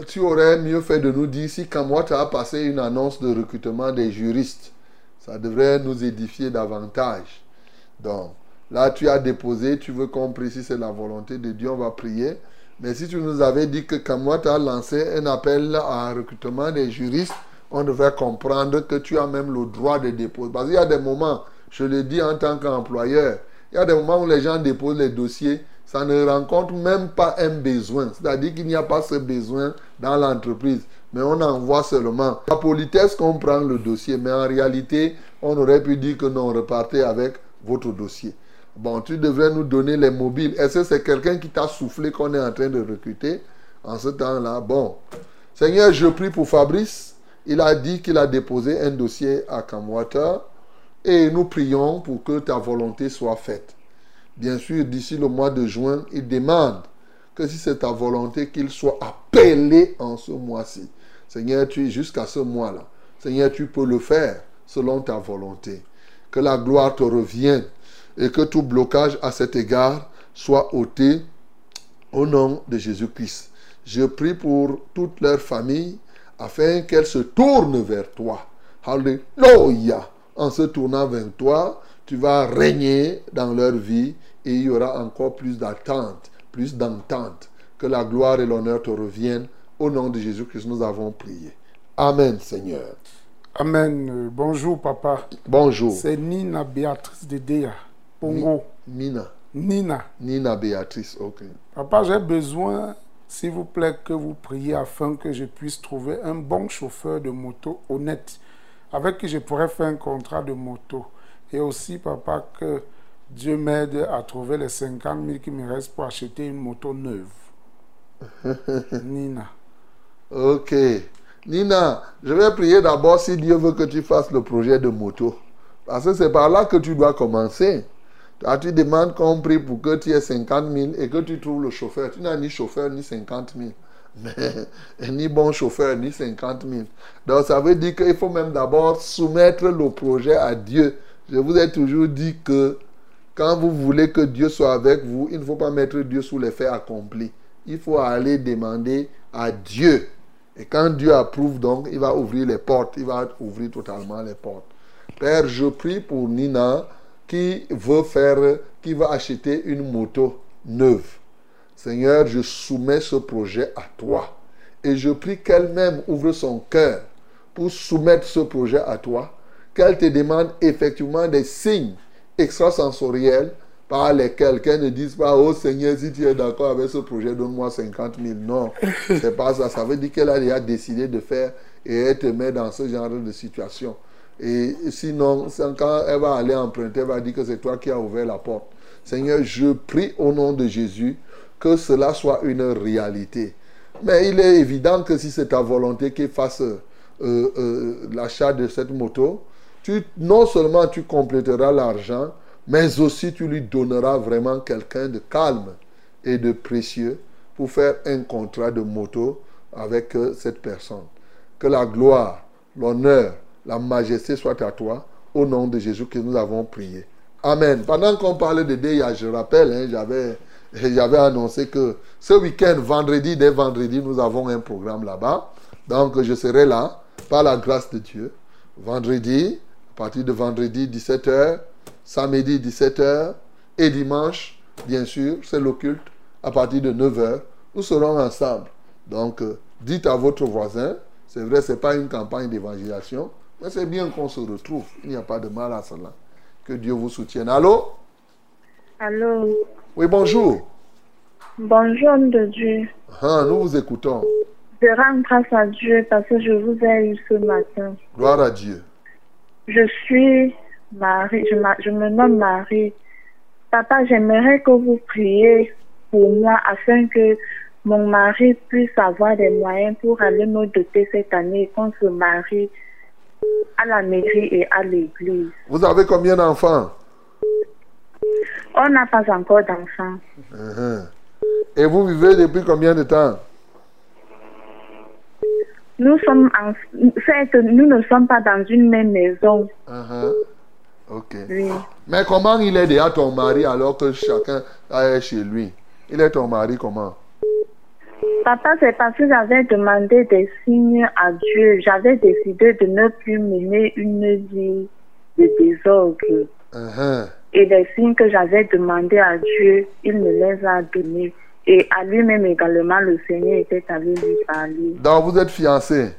tu aurais mieux fait de nous dire si Kamwata a passé une annonce de recrutement des juristes. Ça devrait nous édifier davantage. Donc, là, tu as déposé, tu veux qu'on précise c'est la volonté de Dieu, on va prier. Mais si tu nous avais dit que Kamwata a lancé un appel à recrutement des juristes, on devrait comprendre que tu as même le droit de déposer. Parce qu'il y a des moments, je le dis en tant qu'employeur, il y a des moments où les gens déposent les dossiers, ça ne rencontre même pas un besoin. C'est-à-dire qu'il n'y a pas ce besoin dans l'entreprise, mais on envoie seulement. La politesse qu'on prend le dossier, mais en réalité, on aurait pu dire que non, repartez avec votre dossier. Bon, tu devrais nous donner les mobiles. Est-ce que c'est quelqu'un qui t'a soufflé qu'on est en train de recruter en ce temps-là? Bon. Seigneur, je prie pour Fabrice. Il a dit qu'il a déposé un dossier à Camwater et nous prions pour que ta volonté soit faite. Bien sûr, d'ici le mois de juin, il demande que si c'est ta volonté, qu'il soit appelé en ce mois-ci. Seigneur, tu es jusqu'à ce mois-là. Seigneur, tu peux le faire selon ta volonté. Que la gloire te revienne et que tout blocage à cet égard soit ôté au nom de Jésus-Christ. Je prie pour toute leur famille afin qu'elle se tourne vers toi. Alléluia. En se tournant vers toi, tu vas régner dans leur vie et il y aura encore plus d'attente, plus d'entente. Que la gloire et l'honneur te reviennent. Au nom de Jésus-Christ, nous avons prié. Amen, Seigneur. Amen. Bonjour, papa. Bonjour. C'est Nina Béatrice de Dea, Pongo. Nina. Nina. Nina Béatrice, ok. Papa, j'ai besoin, s'il vous plaît, que vous priez afin que je puisse trouver un bon chauffeur de moto honnête avec qui je pourrais faire un contrat de moto. Et aussi, papa, que Dieu m'aide à trouver les 50 000 qui me restent pour acheter une moto neuve. Nina. Ok. Nina, je vais prier d'abord si Dieu veut que tu fasses le projet de moto. Parce que c'est par là que tu dois commencer. Tu demandes qu'on prie pour que tu aies 50 000 et que tu trouves le chauffeur. Tu n'as ni chauffeur ni 50 000. Mais, ni bon chauffeur ni 50 000. Donc ça veut dire qu'il faut même d'abord soumettre le projet à Dieu. Je vous ai toujours dit que quand vous voulez que Dieu soit avec vous, il ne faut pas mettre Dieu sous les faits accomplis. Il faut aller demander à Dieu. Et quand Dieu approuve donc, il va ouvrir les portes. Il va ouvrir totalement les portes. Père, je prie pour Nina qui veut faire, qui va acheter une moto neuve. Seigneur, je soumets ce projet à toi. Et je prie qu'elle-même ouvre son cœur pour soumettre ce projet à toi. Qu'elle te demande effectivement des signes extrasensoriels par lesquels qu'elle ne dise pas, oh Seigneur, si tu es d'accord avec ce projet, donne-moi 50 000. Non, c'est pas ça. Ça veut dire qu'elle a décidé de faire et elle te met dans ce genre de situation. Et sinon, quand elle va aller emprunter, elle va dire que c'est toi qui as ouvert la porte. Seigneur, je prie au nom de Jésus que cela soit une réalité. Mais il est évident que si c'est ta volonté qu'il fasse euh, euh, l'achat de cette moto, tu, non seulement tu compléteras l'argent, mais aussi tu lui donneras vraiment quelqu'un de calme et de précieux pour faire un contrat de moto avec euh, cette personne. Que la gloire, l'honneur, la majesté soit à toi, au nom de Jésus que nous avons prié. Amen. Pendant qu'on parlait de DIA, je rappelle, hein, j'avais, j'avais annoncé que ce week-end, vendredi, dès vendredi, nous avons un programme là-bas. Donc, je serai là, par la grâce de Dieu. Vendredi, à partir de vendredi, 17h, samedi, 17h, et dimanche, bien sûr, c'est l'occulte, à partir de 9h. Nous serons ensemble. Donc, euh, dites à votre voisin, c'est vrai, ce n'est pas une campagne d'évangélisation, mais c'est bien qu'on se retrouve. Il n'y a pas de mal à cela. Que Dieu vous soutienne. Allô? Allô? Oui, bonjour. Bonjour, homme de Dieu. Ah, nous vous écoutons. Je rends grâce à Dieu parce que je vous ai eu ce matin. Gloire à Dieu. Je suis Marie, je, je me nomme Marie. Papa, j'aimerais que vous priez pour moi afin que mon mari puisse avoir des moyens pour aller me doter cette année et qu'on se marie à la mairie et à l'église. Vous avez combien d'enfants? On n'a pas encore d'enfants. Mhm. Et vous vivez depuis combien de temps? Nous sommes en, certes, nous ne sommes pas dans une même maison. Mhm. Ok. Oui. Mais comment il est déjà ton mari alors que chacun est chez lui? Il est ton mari comment? Papa, c'est parce que j'avais demandé des signes à Dieu. J'avais décidé de ne plus mener une vie de désordre. Mhm. Et les signes que j'avais demandé à Dieu, il me les a donnés. Et à lui-même également, le Seigneur était allé lui parler. Donc vous êtes fiancés?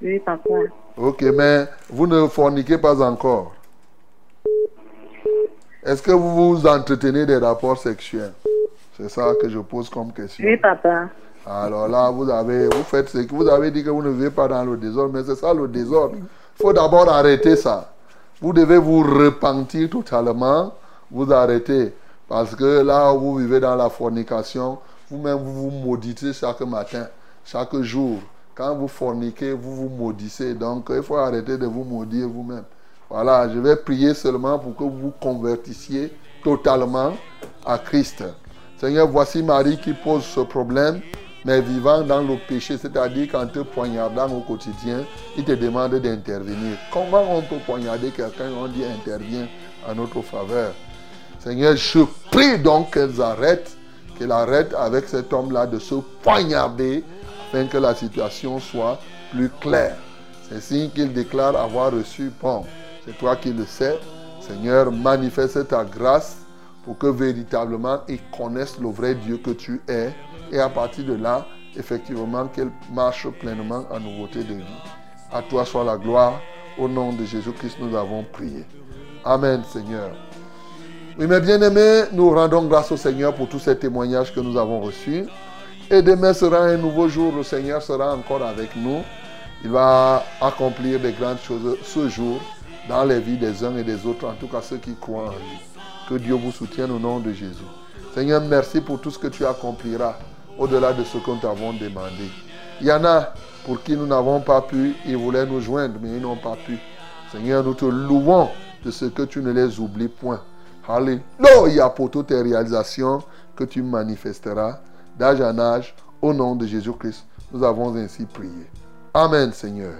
Oui, papa. Ok, mais vous ne forniquez pas encore. Est-ce que vous vous entretenez des rapports sexuels? C'est ça que je pose comme question. Oui, papa. Alors là, vous avez, vous faites ce que vous avez dit que vous ne vivez pas dans le désordre, mais c'est ça le désordre. Il faut d'abord arrêter ça. Vous devez vous repentir totalement, vous arrêter. Parce que là où vous vivez dans la fornication, vous-même vous vous maudissez chaque matin, chaque jour. Quand vous forniquez, vous vous maudissez. Donc il faut arrêter de vous maudire vous-même. Voilà, je vais prier seulement pour que vous vous convertissiez totalement à Christ. Seigneur, voici Marie qui pose ce problème, mais vivant dans le péché, c'est-à-dire qu'en te poignardant au quotidien, il te demande d'intervenir. Comment on peut poignarder quelqu'un On dit intervient en notre faveur? Seigneur, je prie donc qu'elles arrêtent, qu'elles arrêtent avec cet homme-là de se poignarder afin que la situation soit plus claire. C'est signe qu'il déclare avoir reçu, bon, c'est toi qui le sais. Seigneur, manifeste ta grâce pour que véritablement ils connaissent le vrai Dieu que tu es. Et à partir de là, effectivement, qu'elle marche pleinement en nouveauté de vie. À toi soit la gloire. Au nom de Jésus-Christ, nous avons prié. Amen, Seigneur. Oui, mes bien-aimés, nous rendons grâce au Seigneur pour tous ces témoignages que nous avons reçus. Et demain sera un nouveau jour. Le Seigneur sera encore avec nous. Il va accomplir des grandes choses ce jour dans les vies des uns et des autres, en tout cas ceux qui croient en lui. Que Dieu vous soutienne au nom de Jésus. Seigneur, merci pour tout ce que tu accompliras au-delà de ce que nous t'avons demandé. Il y en a pour qui nous n'avons pas pu, ils voulaient nous joindre, mais ils n'ont pas pu. Seigneur, nous te louons de ce que tu ne les oublies point. Alléluia pour toutes tes réalisations que tu manifesteras d'âge en âge. Au nom de Jésus-Christ, nous avons ainsi prié. Amen, Seigneur.